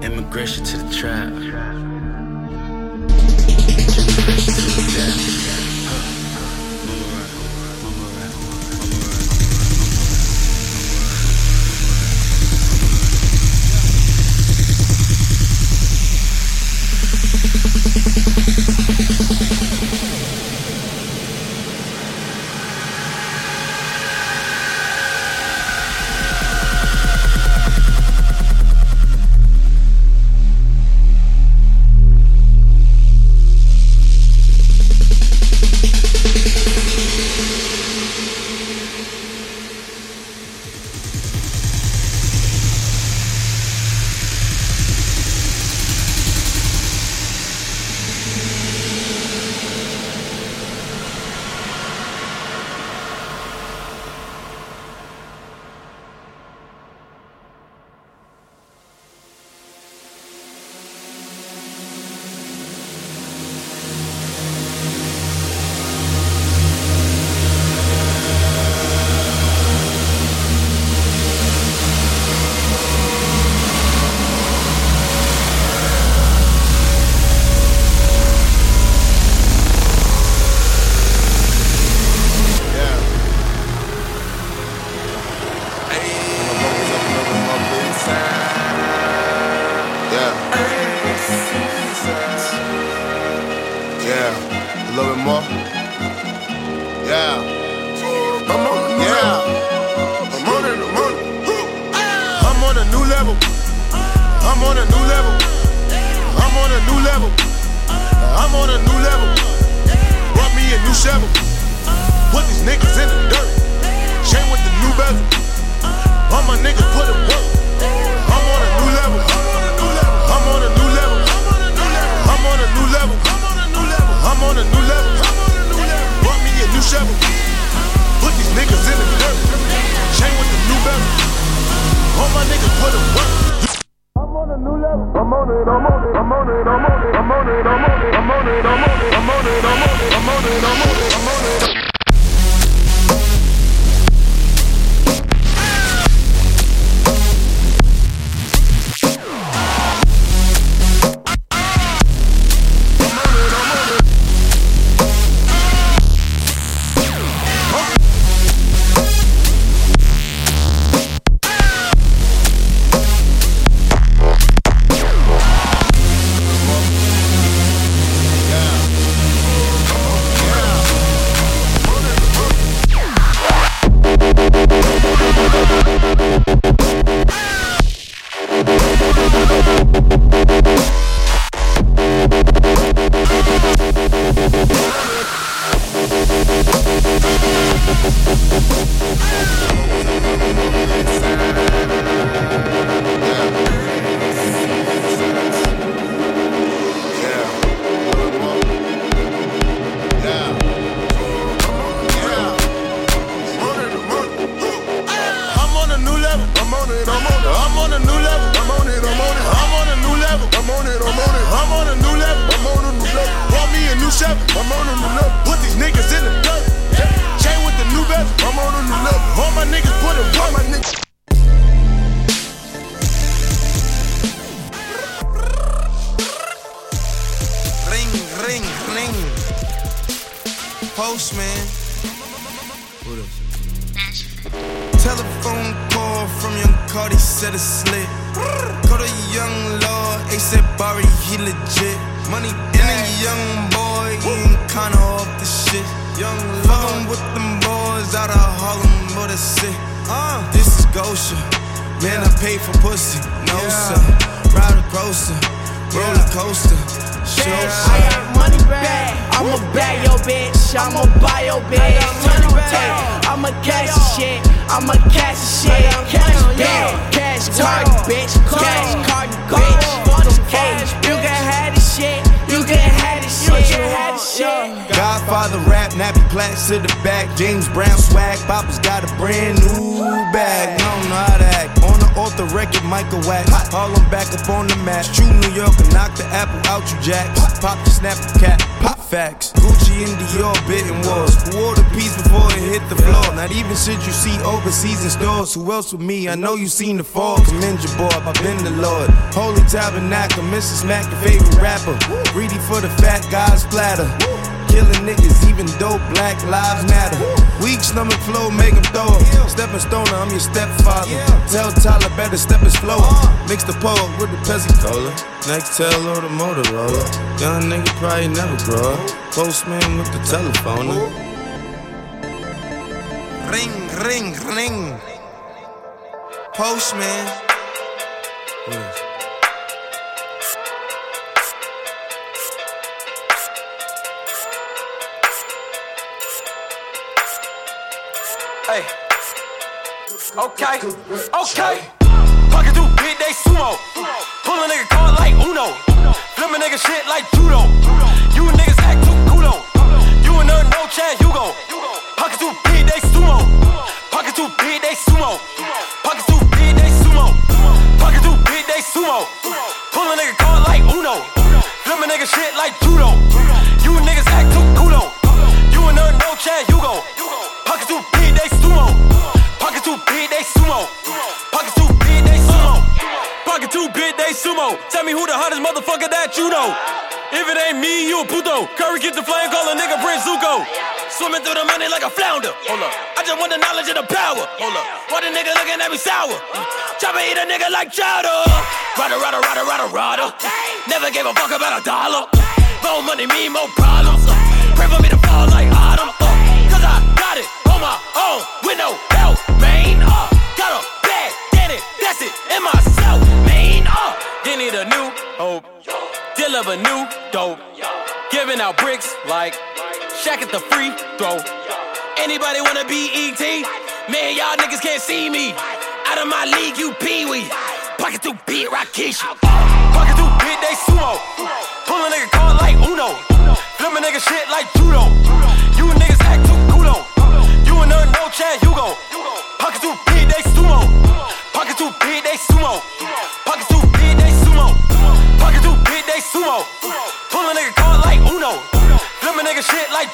Immigration to the trap. Else with me? I know you seen the fall. Commend your boy, I've been the Lord. Holy Tabernacle, Mrs. Mac, your favorite rapper. Greedy for the fat guys platter. Killing niggas, even though black lives matter. Weak stomach flow, make him throw up. Stepping stoner, I'm your stepfather. Tell Tyler better step his flow. Uh. Mix the pole with the Pepsi Cola. Next tell or the Motorola. Young nigga probably never grow up. Postman with the telephone. Ring, ring, ring. Postman. Tell me who the hottest motherfucker that you know. If it ain't me, you a puto. Curry get the flame, call a nigga Prince Zuko. Swimming through the money like a flounder. Hold up. I just want the knowledge and the power. Hold up. Why the nigga looking at me sour? Try to eat a nigga like chowder. Rada, rada, rada, rada, rada. Never gave a fuck about a dollar. More money mean more problems. Pray for me to fall like autumn. Uh, Cause I got it on my own with no help, man. Uh, got a get it, that's it, in myself, man. Uh, they need a new hope, a new dope. Giving out bricks like Shaq at the free throw. Anybody wanna be ET? Man, y'all niggas can't see me. Out of my league, you pee wee. Pocket too big, Rikishi. Pocket too big, they sumo. Pull a nigga card like Uno. Flip a nigga shit like judo. You niggas act too kudo. You and her no Chad Hugo. Pocket too big, they sumo. Pocket too big, they sumo. Pocket too big, they sumo. Pull a nigga card like Uno. Flip a nigga shit like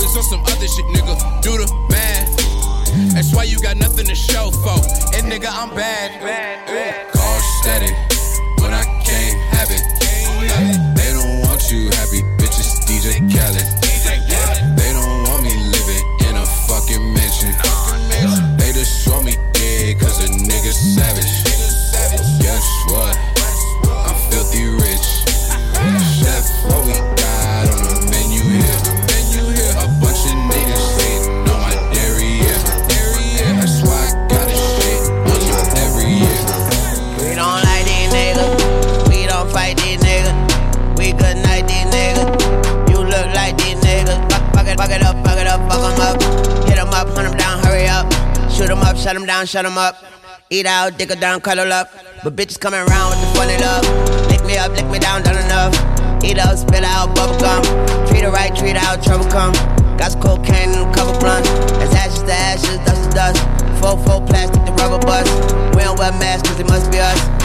always on some other shit, nigga. Do the math. That's why you got nothing to show for. And nigga, I'm bad. Call steady down, shut 'em up. Eat out, dick her down, cuddle up. But bitches coming around with the funny love. Lick me up, lick me down, done enough. Eat up, spit out, bubble gum. Treat her right, treat her out, trouble come. Got some cocaine in a couple blunts. As ashes to ashes, dust to dust. Four, four plastic, the rubber bust. We don't wear masks, cause it must be us.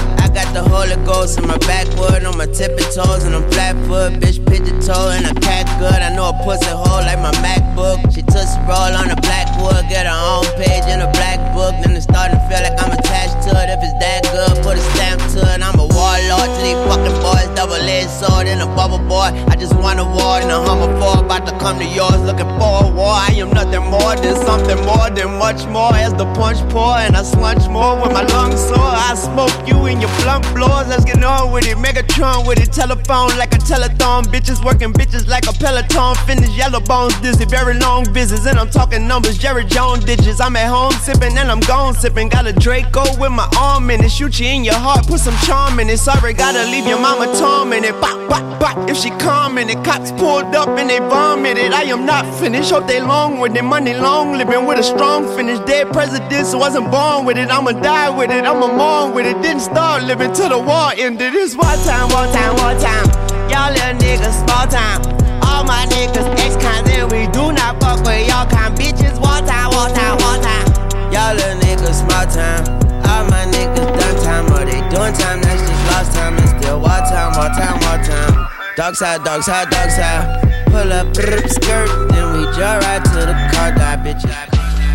I the Holy Ghost in my backwood, on my tippy toes, and I'm flat foot, bitch pigeon toe, and a cat good. I know a pussy hole like my MacBook. She tootsie roll on the blackwood, get her own page in a black book. Then it's starting to feel like I'm attached to it. If it's that good, put a stamp to it. I'm a warlord to these fucking boys, double edged sword in a bubble boy. I just want a war in a Hummer for about to come to yours, looking for a war. I am nothing more than something more than much more. As the punch pour and I slunch more with my lungs sore. I smoke you in your blunt floors. Let's get on with it. Megatron with it. Telephone like a telethon. Bitches working bitches like a peloton. Finish yellow bones dizzy. Very long business. And I'm talking numbers. Jerry Jones digits. I'm at home sipping and I'm gone sipping. Got a Draco with my arm in it. Shoot you in your heart. Put some charm in it. Sorry, gotta leave your mama tormented. Bop, bop, bop. If she commented. Cops pulled up and they vomited. I am not finished. Hope they long with it. Money long living with a strong finish. Dead presidents wasn't born with it. I'ma die with it. I'ma mourn with it. Didn't start living till the war ended. It's war time, war time, war time. Y'all little niggas, small time. All my niggas, ex-cons, and we do not fuck with y'all kind bitches. War time, war time, war time. Y'all little niggas, small time. All my niggas done time, or they doing time. That's just lost time. It's still war time, war time, war time. Dark side, dark side, dark side. Pull up, brr, skirt, then we jump right to the car, die, bitch.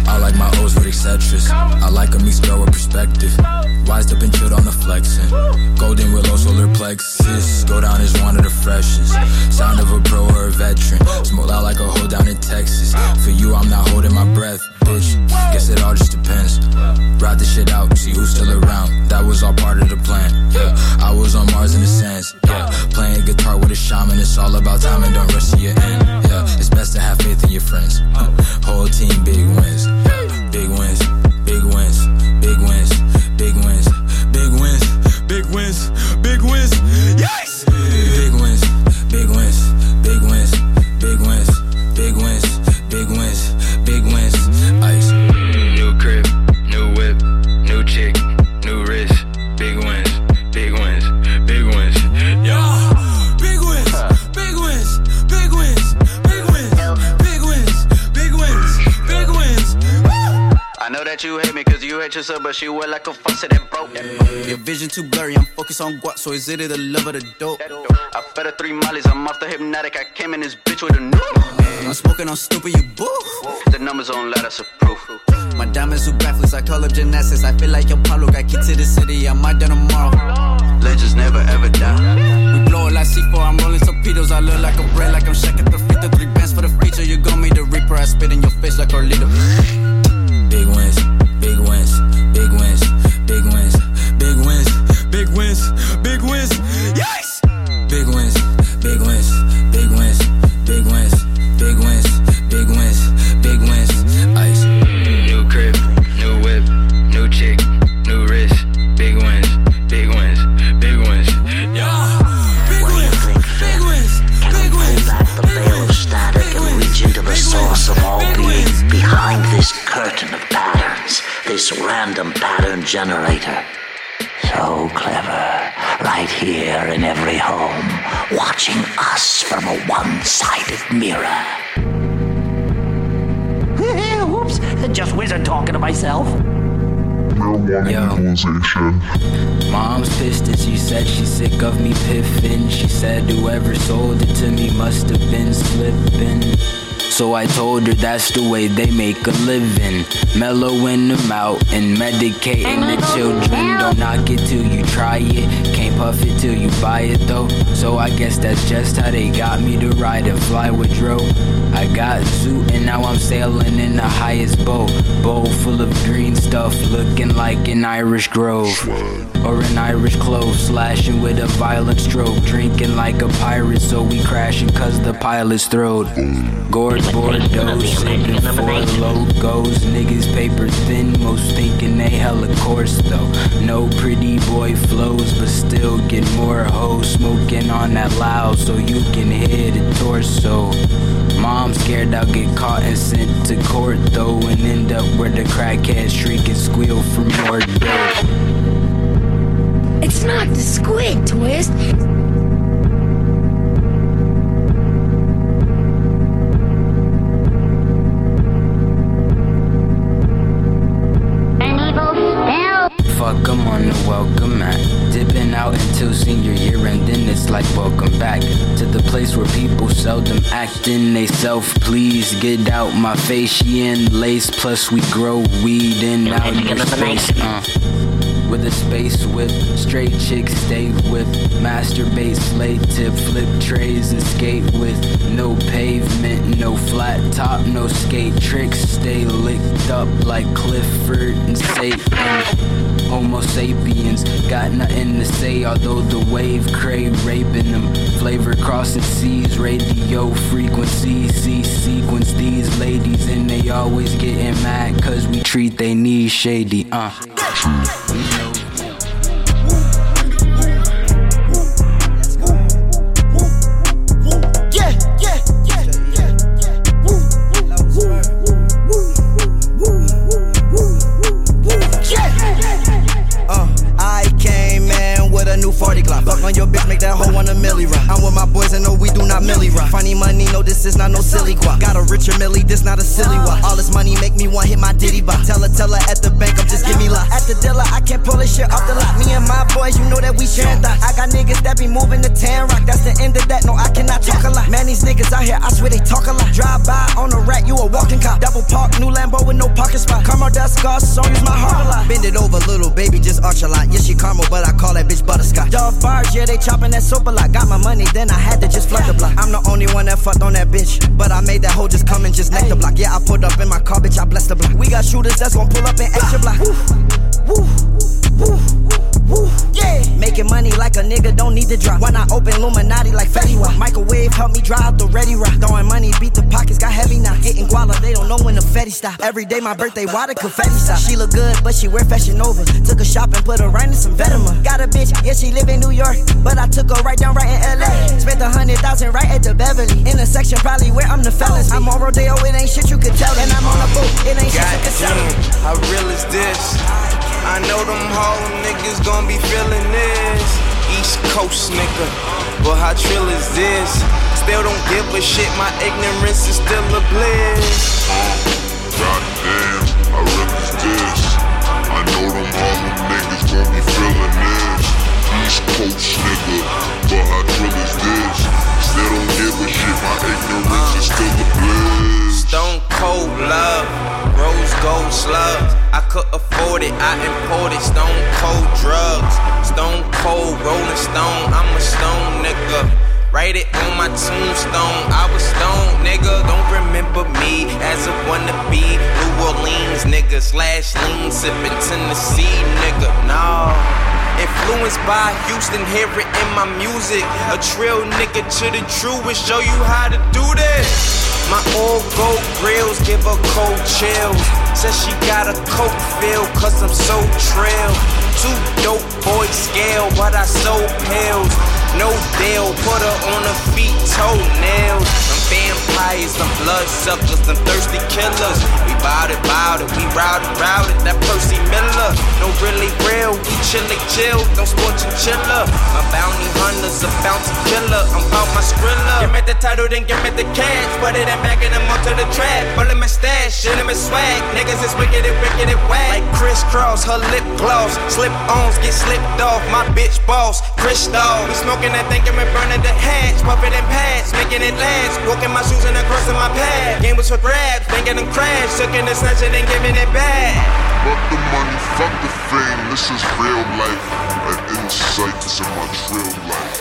I like my O's with eccentrics. I like a girl with perspective. Wised up and chilled on the flexing. Golden willow, solar plexus. Go down is one of the freshest. Sound of a pro or a veteran. Smoke loud like a hoe down in Texas. For you, I'm not holding my breath, bitch. Guess it all just depends. Ride the shit out, see who's still around. That was all part of the plan. Yeah, I was on Mars in a sense. Yeah, playing guitar with a shaman. It's all about time and don't rush to your end. Yeah, it's best to have faith in your friends. Whole team, big wins. Big wins, big wins, big wins, big wins, big wins, big wins. Yes! Big wins, big wins, that you hate me cause you hate yourself, but she wet like a faucet that broke. Your vision too blurry, I'm focused on guap, so is it the love of the dope? I fed her three mollies, I'm off the hypnotic. I came in this bitch with a new. I'm smoking on stupid, you boo. The numbers don't let us approve. My diamonds are breathless, I call up gymnastics. I feel like your Pablo got kicked to the city, I might die tomorrow. Legends never ever die. We blow it like C4, I'm rolling torpedoes. I look like a bread, like I'm Shaq at the feet. throw. Three bands for the feature, you gon' meet the reaper. I spit in your face like Carlito. Big wins, big wins, big wins, big wins, big wins, big wins, big wins. This random pattern generator. So clever, right here in every home, watching us from a one sided mirror. Whoops, just wizard talking to myself. marijuana legalization. Mom's pissed and she said she's sick of me piffing. She said whoever sold it to me must have been slipping. So I told her that's the way they make a living. Mellowing them out and medicating the children. Don't knock it till you try it. Can't puff it till you buy it though. So I guess that's just how they got me to ride and fly with Dro. I got zoo and now I'm sailing in the highest boat. Bowl full of green stuff, looking like an Irish grove. Or an Irish clove, slashing with a violent stroke. Drinking like a pirate, so we crashing cause the pilot's throwed. Gourd Bordeaux, sipping for logos. Niggas paper thin, most thinking they hella coarse though. No pretty boy flows, but still get more hoes. Smoking on that loud so you can hear the torso. Mom scared I'll get caught and sent to court though, and end up where the crackhead shriek and squeal for more dough. It's not the squid twist. Seldom act they self. Please get out my face, she in lace. Plus, we grow weed in outer space. Uh with a space whip. Straight chicks stay with. Masturbate, slay tip, flip trays and skate with. No pavement, no flat top, no skate tricks. Stay licked up like Clifford and Satan. Homo sapiens got nothing to say, although the wave crave raping them. Flavor crossing seas, radio frequency, see sequence these ladies, and they always getting mad cause we treat they knees shady. Uh. Guap. Got a richer milli, this not a silly walk. All this money make me want hit my diddy bop. Tell her, tell her at the bank, I'm just give me lot. At the dealer, I can't pull this shit off the lot. Me and my boys, you know that we sharing thoughts. I got niggas that be moving to Tan Rock. That's the end of that, no, I cannot talk a lot. Man, these niggas out here, I swear they talk a lot. Drive by on a rat, you a walking cop. Double park, new Lambo with no parking spot. Karma dust scars, so use my heart a lot. Bend it over, little baby, just arch a lot. Yeah, she caramel, but I call that bitch butterscotch. Dove bars, yeah, they chopping that soap a lot. Got my money, then I had to just flood the block. I'm the only one that fucked on that bitch. But I made that hoe just come and just neck the block. Yeah, I pulled up in my car, bitch, I blessed the block. We got shooters that's gonna pull up in extra block. Woo, woo, woo, woo, yeah. Making money like a nigga don't need to drop. When I open Illuminati like Fetty Wap. Microwave help me dry out the ready rock. Throwing money, beat the pockets, got heavy now. Hitting guala, they don't know when the Fetty stop. Every day my birthday, why the confetti stop. She look good, but she wear fashion over. Took a shop and put her right in some Venomar. Got a bitch, yeah, she live in New York. But I took her right down right in LA. Spent a hundred thousand right at the Beverly. In a section probably where I'm the fellas. I'm on Rodeo, it ain't shit you could tell. And I'm on a boat, it ain't shit you could sell. Goddamn, how real is this? I know them whole niggas gon' be feeling this. East Coast nigga, but how trill is this? Still don't give a shit, my ignorance is still a bliss. Goddamn, real is this? I know them Harlem niggas gon' be feeling this. East Coast nigga, but how trill is this? Still don't give a shit, my ignorance is still a bliss. Stone cold love, rose gold slugs. I could afford it, I imported stone cold drugs. Stone cold rolling stone, I'm a stone nigga. Write it on my tombstone. I was stoned, nigga. Don't remember me as a wannabe New Orleans nigga slash lean sipping Tennessee nigga. No. Influenced by Houston, hear it in my music. A trill nigga to the true and show you how to do this. My old gold grills give her cold chills. Says she got a coke feel, cause I'm so trill. Two dope boys scale, but I sold pills. No deal, put her on her feet, toenails. I'm vampires, some blood suckers, some thirsty killers. We bout it, bout it, we route it. That Percy Miller, no really real. We chillin' chill, no and chiller. My bounty hunter's a bounty killer. I'm bout my skrilla. Give me the title, then give me the cash. Put it in back and I'm onto the track. Pull my stash, shit him swag. Niggas is wicked and wicked and whack. Like crisscross, her lip gloss. Slip ons get slipped off. My bitch boss, Crystal. We smoking that thing and burning the hatch. Puffin' and pads, making it last. Walking my shoes and across in my pad. Game was for grabs, thinking them crash. Took the snatching and giving it back. Fuck the money, fuck the fame, this is real life. An insight to my real life.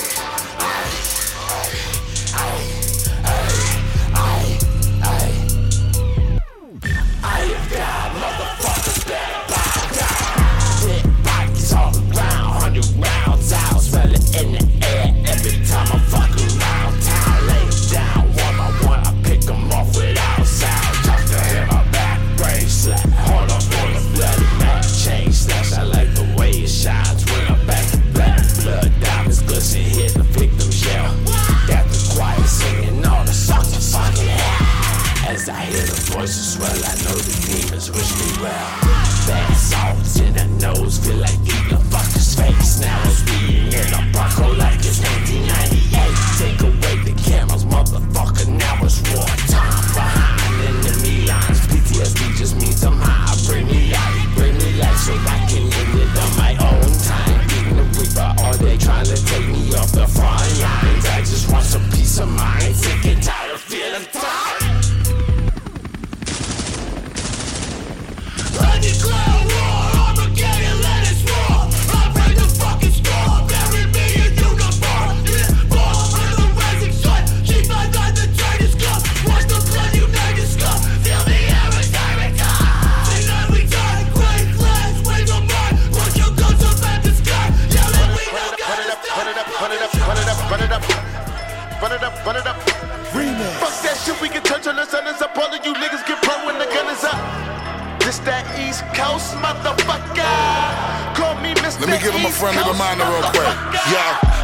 motherfucker. Call me Mr. Let me give him a friendly reminder real quick. Yeah.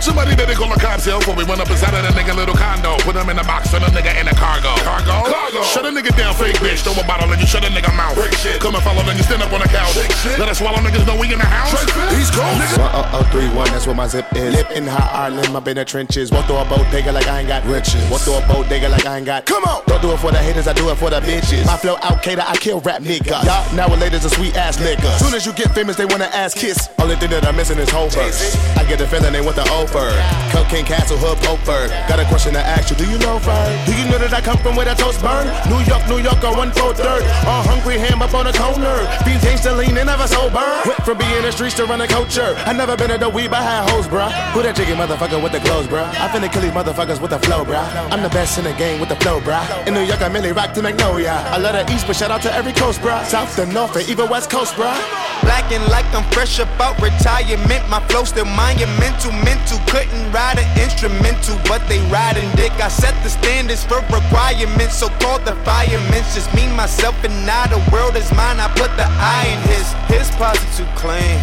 Somebody better call a cops here oh, before we went up inside of that nigga little condo. Put him in a box, turn a nigga in a cargo. Cargo? Cargo. Shut a nigga down, fake bitch. Throw a bottle and you shut a nigga mouth. Break shit. Come and follow, then you stand up on the couch. Let us swallow niggas know we in the house. He's cold, nigga. 1031, that's where my zip is. Live in high Ireland, I've been in the trenches. Walk through a bodega like I ain't got riches. Walk through a boat, bodega like I ain't got. Come on! Don't do it for the haters, I do it for the bitches. My flow out cater, I kill rap niggas. Y'all nowadays a sweet ass niggas. Soon as you get famous, they wanna ass kiss. Only thing that I'm missing is whole verse. I get the feeling they want the over. Cocaine Castle, Hood, Poper. Got a question to ask you, do you know Fern? Do you know that I come from where the toast burn? New York, New York, on one four third. All hungry ham up on the corner. Beans to lean and never sober. Went from being in the streets to run a culture. I never been at the weed, but had hoes, bruh. Who that chicken motherfucker with the clothes, bruh? I finna kill these motherfuckers with the flow, bruh. I'm the best in the game with the flow, bruh. In New York, I mainly rock to Magnolia. I love the East, but shout out to every coast, bruh. South to North, and even West Coast, bruh. Black and like I'm fresh about retirement. My flow still monumental, mental. Couldn't ride an instrumental, but they riding dick. I set the standards for requirements, so called the firemen. Just me, myself, and now the world is mine. I put the eye in his. His posse too clean.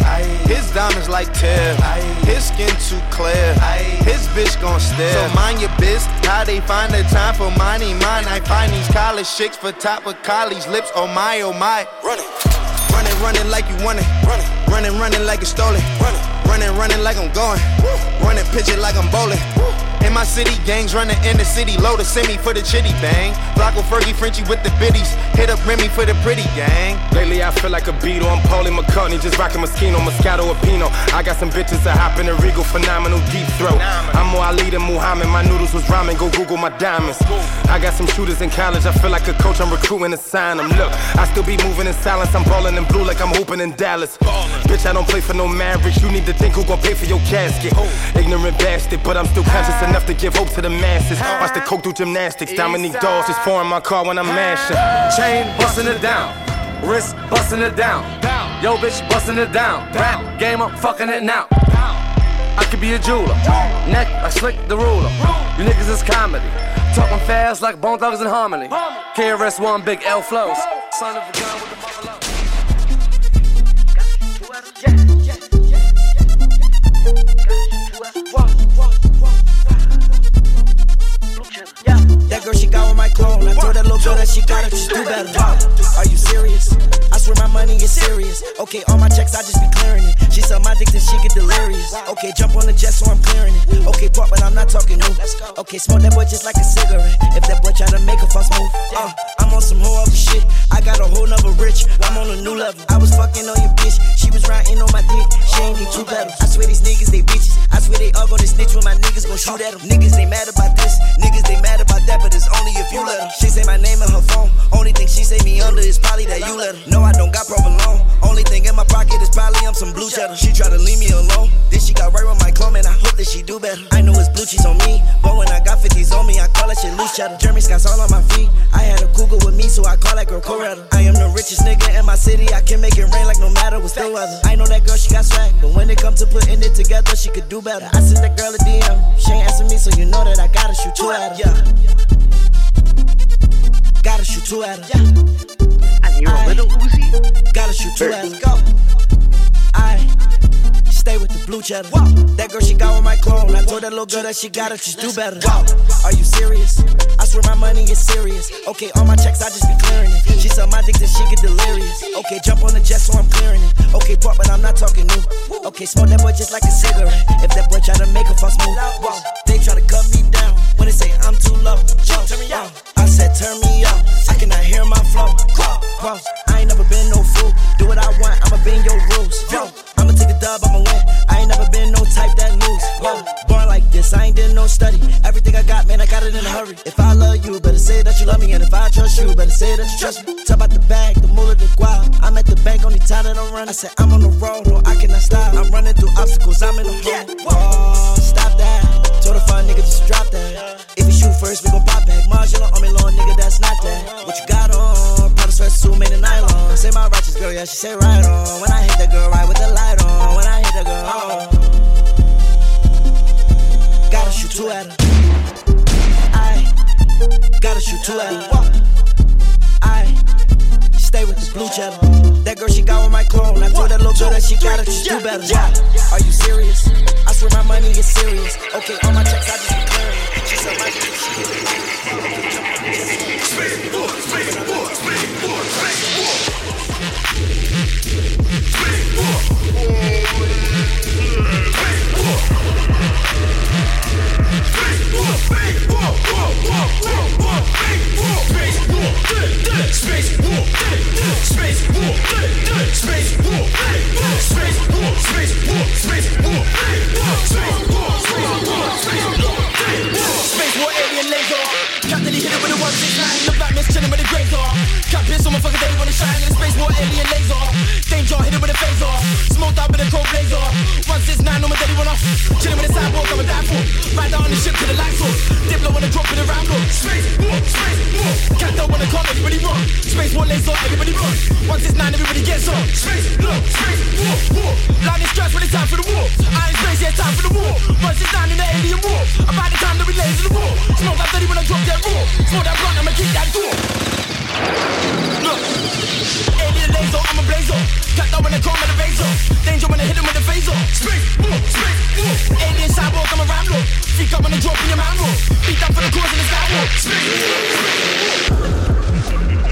His diamonds like Tiff. His skin too clear. His bitch gon' stare. So mind your biz. How they find the time for money? Mine. I find these college chicks for top of college lips. Oh my, oh my. Running. Running, running like you want it. Running, running, running like it's stolen. Running, running, running like I'm going. Running, pitch it like I'm bowling. In my city, gangs running in the city, load a semi for the chitty bang. Flocko Fergie, Frenchie with the biddies, hit up Remy for the pretty gang. Lately I feel like a Beatle, I'm Paulie McCartney, just rocking Moschino, Moscato, or Pinot. I got some bitches that hop in a Regal, phenomenal deep throat. I'm more Ali than Muhammad, my noodles was rhyming, go Google my diamonds. I got some shooters in college, I feel like a coach, I'm recruiting to sign them. Look, I still be moving in silence, I'm balling in blue like I'm hooping in Dallas. Bitch, I don't play for no marriage, you need to think who gon' gon' pay for your casket. Ignorant bastard, but I'm still conscious enough to give hope to the masses. Watch the coke do gymnastics. Dominique Dawes is pouring my car when I'm mashing. Chain busting it down. Wrist busting it down. Yo, bitch busting it down. Rap game, I'm fucking it now. I could be a jeweler. Neck, I slick the ruler. You niggas is comedy. Talking fast like Bone Thugs and Harmony. KRS One, Big L flows. Son of a gun with the mother girl, she got with my clone. I told that little girl that she got it, just do better. Are you serious? Swear my money is serious. Okay, all my checks, I just be clearing it. She suck my dick till she get delirious. Okay, jump on the jet so I'm clearing it. Okay, pop, but I'm not talking new. Okay, smoke that boy just like a cigarette. If that boy try to make a false move, uh, I'm on some whole other shit. I got a whole nother rich. I'm on a new level. I was fucking on your bitch. She was riding on my dick. She ain't need two pedals. I swear these niggas, they bitches. I swear they all gonna snitch when my niggas gon' shoot at them. Niggas, they mad about this. Niggas, they mad about that, but it's only if you let them. She say my name in her phone. Only thing she say me under is probably that you let her. No, I don't got provolone. Only thing in my pocket is probably I'm some blue cheddar. She try to leave me alone. Then she got right with my clone, and I hope that she do better. I know it's blue cheese on me, but when I got 50s on me, I call that shit loose cheddar. Jeremy Scott's all on my feet. I had a cougar with me, so I call that girl Coretta. I am the richest nigga in my city. I can make it rain like no matter what's the weather. I know that girl, she got swag, but when it come to putting it together, she could do better. I sent that girl a DM. She ain't answer me, so you know that I gotta shoot two at her. Yeah. Gotta shoot two at her. Yeah. And you're a little Uzi? Gotta shoot two her. Go. I stay with the blue cheddar. That girl, she got with my clone. I told that little girl that she got it, just do better. Are you serious? I swear my money is serious. Okay, all my checks, I just be clearing it. She suck my dick till she get delirious. Okay, jump on the jet, so I'm clearing it. Okay, pop, but I'm not talking new. Okay, smoke that boy just like a cigarette. If that boy try to make a false move, whoa, they try to cut me down. When they say I'm too low, whoa, turn me out. I said turn me up. I cannot hear my flow. Whoa, whoa, I ain't never been no fool. Do what I want, I'ma bend your rules. Whoa, I'ma take a dub, I'ma win. I ain't never been no type that lose. Whoa, born like this, I ain't did no study. Everything I got, man, I got it in a hurry. If I love you, better say that you love me. And if I trust you, better say that you trust me. Talk about the bag, the moolah, the guap. I'm at the bank, only time that I'm running. I said I'm on the road, no, I cannot stop. I'm running through obstacles, I'm in the hole. Oh, stop that. Told a fun nigga just drop that. If you shoot first, we gon' pop back. Marginal on me, little nigga, that's not that. What you got on? Powder sweatsuit made of nylon. Say my righteous girl, yeah, she say right on. When I hit the girl, right with the light on. When I hit the girl, oh. Gotta shoot two at her. I gotta shoot two at her. I stay with this blue cheddar. That girl, she got with my clone. I told that little girl that she got it, just do better. Yeah. Are you serious? Swear my money is serious. Okay, all my checks, I just be clearing. She said my get it. Space war, space war, space war, space war. Space war. Space war. Space war, space war, space war. Space war, space war, space war, space war, Captain, so motherfucker, they wanna shine in the space war alien laser. Danger, hit it with a phaser. Smoked out with a cold blazer. 169, no, my daddy run off. Chilling with a cyborg, I'm a die for. Ride down the ship to the light source. Diplo wanna drop in the Rambo. Space war, space war. Captain wanna come, everybody run. Space war laser, everybody run. 169, everybody gets up. Space, look, space war, war. Line is stressed when it's time for the war. I ain't space, yeah, it's time for the war. 169 in the alien war. About the time that we lays in the war. Smoke that dirty when I drop that raw. Smoke that blunt, I'ma kick that door. Look, alien laser, I'm a blazer. Cut down when I come with a razor. Danger when I hit him with a phaser. Space, war, space, war. Alien cyborg, I'm a rambo. Freak up when I drop in your man. Beat down for the cause in the sky war. Space, space, war.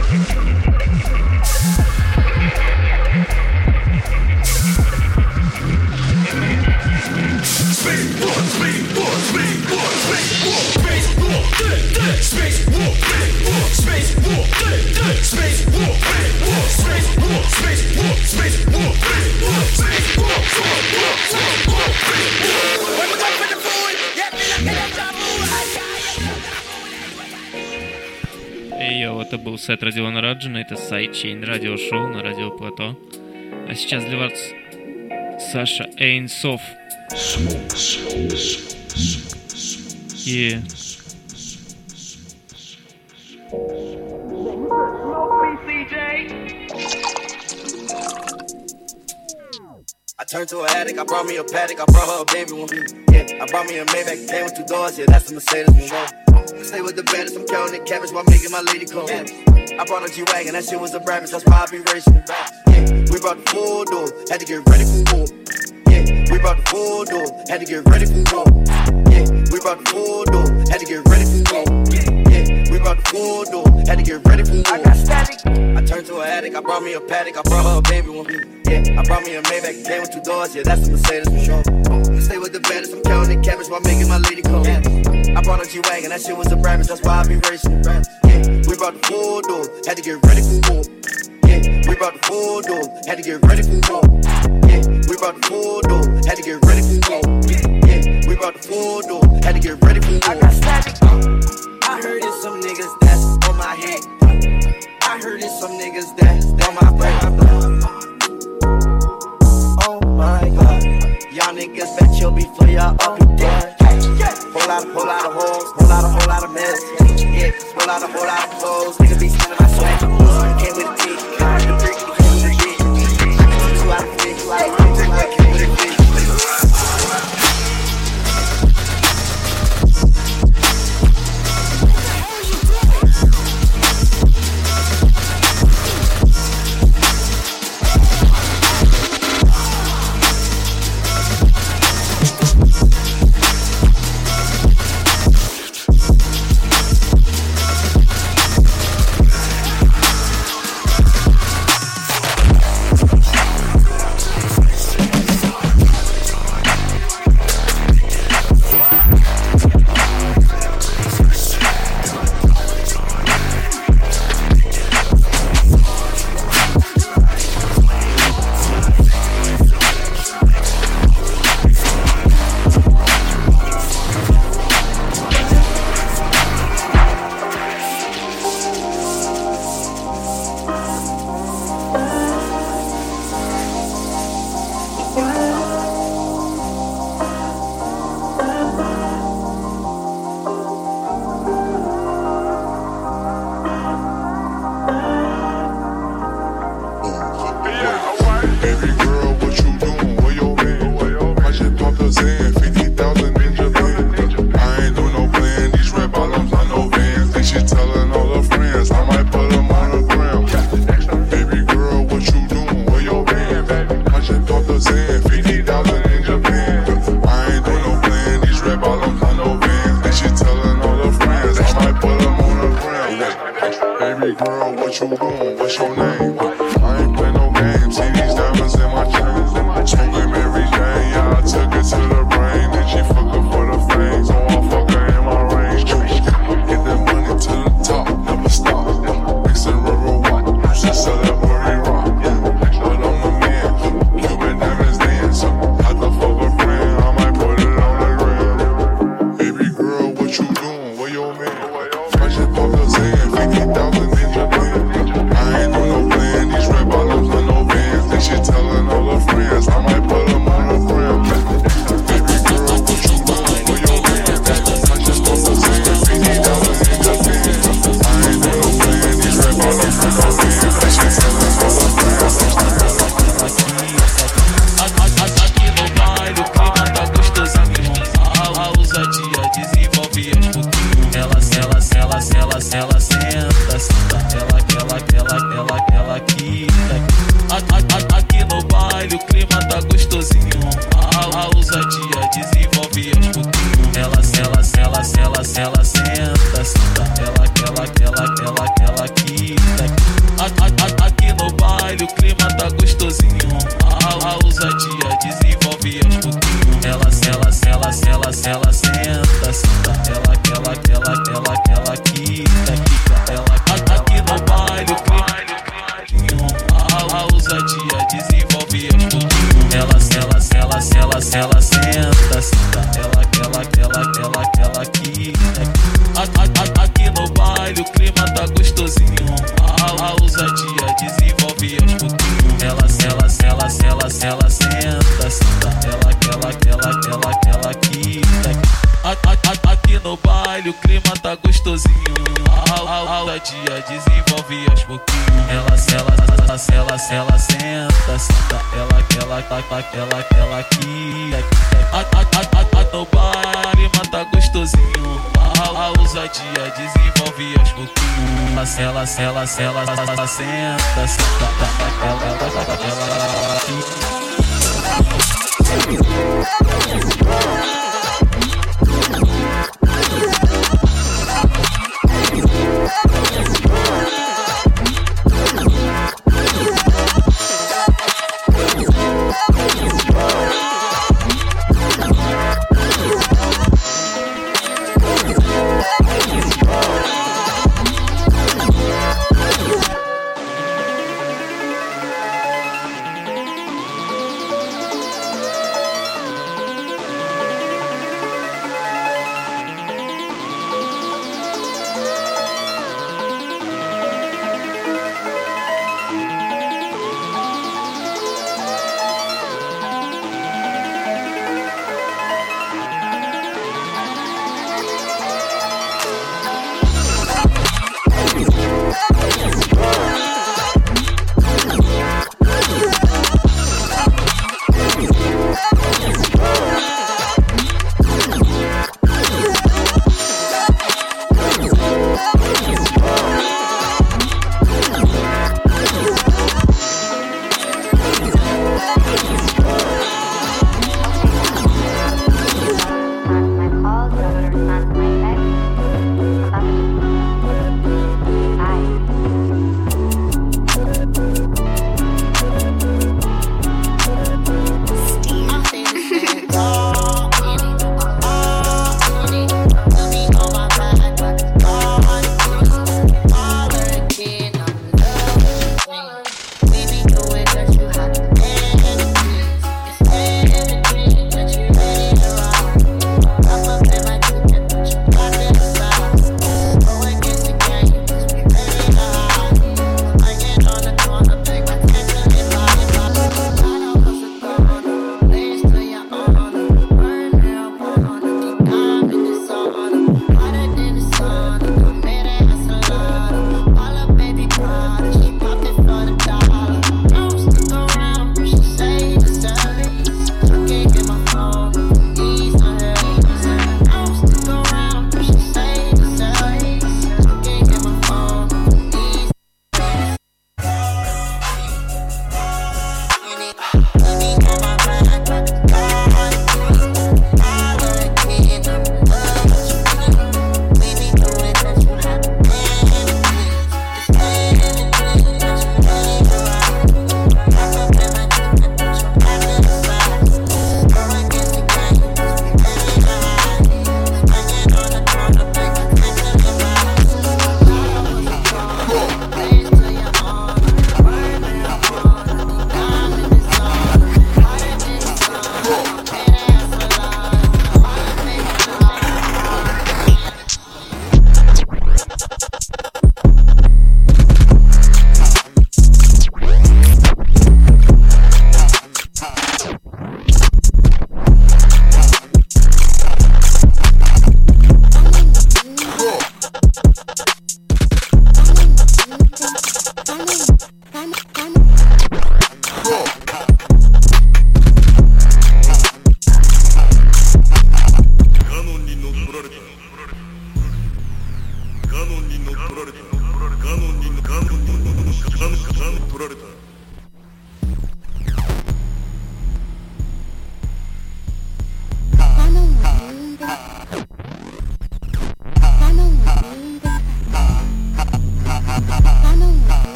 сет Родиона Раджина, это сайдчейн радиошоу на радио Плато. А сейчас для вас Саша Эйнсов. И... I turned to an addict, I brought me a paddock, I brought her a baby one. Yeah, I brought me a Maybach, came with two doors, yeah, that's a Mercedes one. I stay with the baddest, I'm counting cabbage while making my lady come. I brought a G-Wagon, that shit was a Brabus, that's why I be racing. Yeah, we brought the full door, had to get ready for war. Yeah, we brought the full door, had to get ready for war. Yeah, we brought the full door, had to get ready for war. Yeah, we brought the full door, had to get ready for war. I got static. I turned to an addict, I brought me a paddock, I brought her a baby one. Yeah, I brought me a Maybach, came with two doors, yeah, that's a Mercedes for sure. Stay with the baddest, I'm counting cabbage while making my lady come. I brought a G-Wagon, that shit was a Brabus, that's why I be racing. Yeah, we brought the full door, had to get ready for war. Yeah, we brought the full door, had to get ready for war. Yeah, we brought the full door, had to get ready for war. Yeah, we brought the full door, had to get ready for war. I got static. Uh, I heard it's some niggas that's on my head. I heard it's some niggas that's on my brain. Oh my god, y'all niggas bet you'll be for y'all up and dead. Whole lot of, whole lot of hoes, whole lot of, whole lot of mess. Yeah, whole lot of, whole lot of clothes. Niggas be spending my swag. Came with a T, the brick, came with a D. Two out of three, two out of three, two out of three, Ela, ela, ela, ela, senta, senta.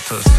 City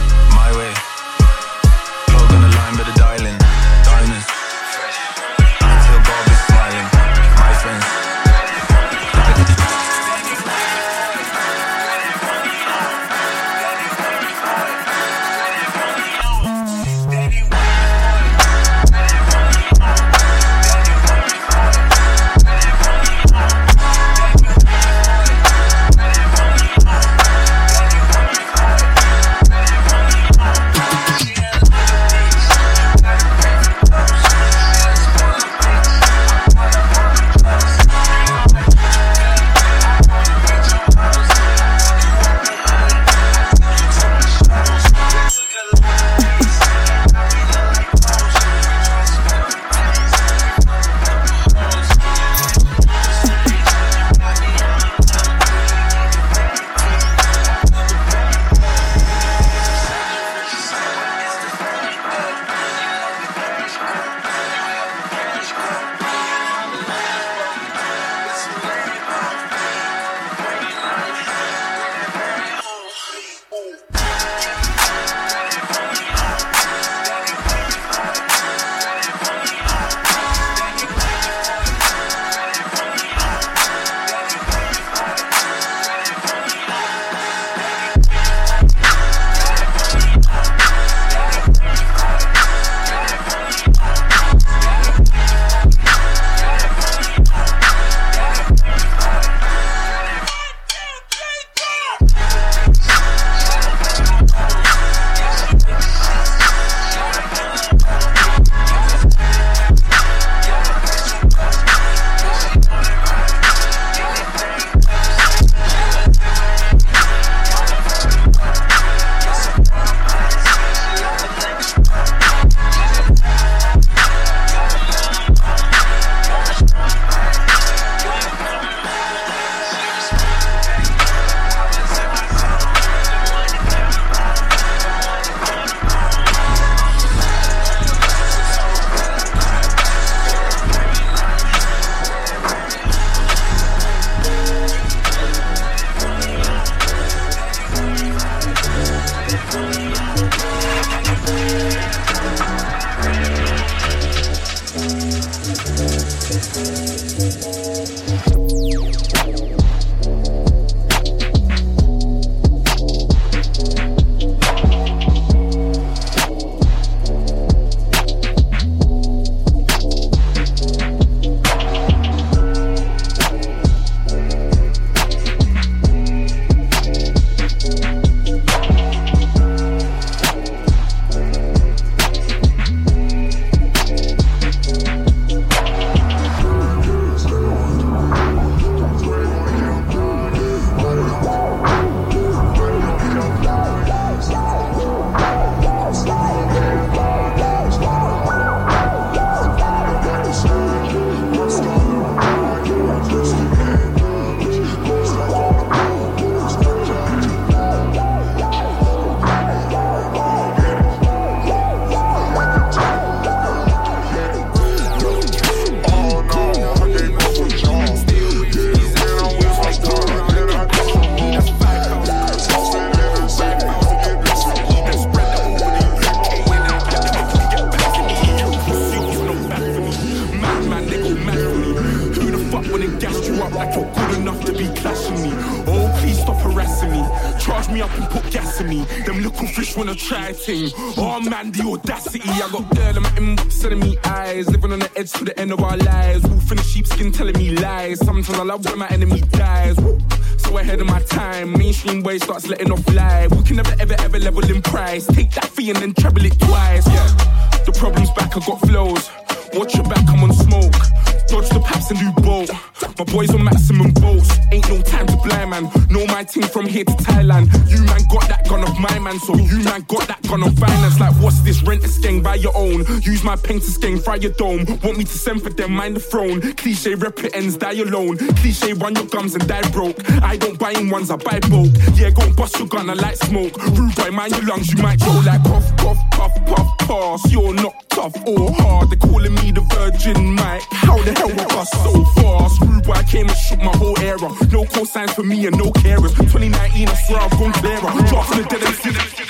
Use my paint to skeng, fry your dome. Want me to send for them, mind the throne. Cliche rep it ends, die alone. Cliche run your gums and die broke. I don't buy in ones, I buy bulk. Yeah, go and bust your gun, I like smoke. Rude boy, mind your lungs, you might go like cough, cough, puff, puff, pass. You're not tough or hard. They're calling me the Virgin Mike. How the hell I bust so fast? Rude boy, I came and shook my whole era. No cosigns for me and no carers. 2019, I swear I've gone clearer. Drop in the dead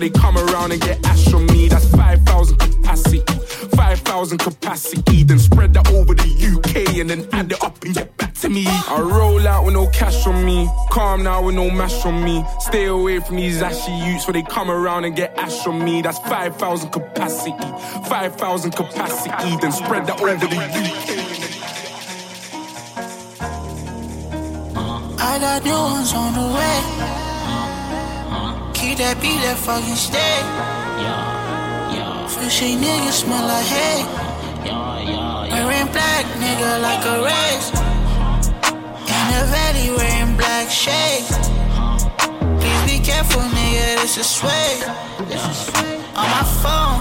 they come around and get ash on me. That's 5,000 capacity. 5,000 capacity. Then spread that over the UK and then add it up and get back to me. I roll out with no cash on me. Calm now with no mash on me. Stay away from these ashy youths where they come around and get ash on me. That's 5,000 capacity. 5,000 capacity. Then spread that over the UK. I got new ones on the way. That beat, that fucking stay. Fishy niggas smell like hay. Wearing black, nigga, like a race. In the valley, wearing black shades. Please be careful, nigga, this is sway. On my phone,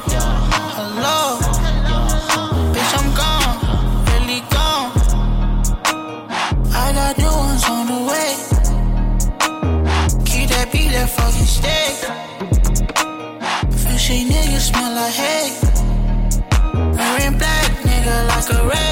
That fucking stay. Fishy niggas smell like hay. Wearing black, nigga, like a race.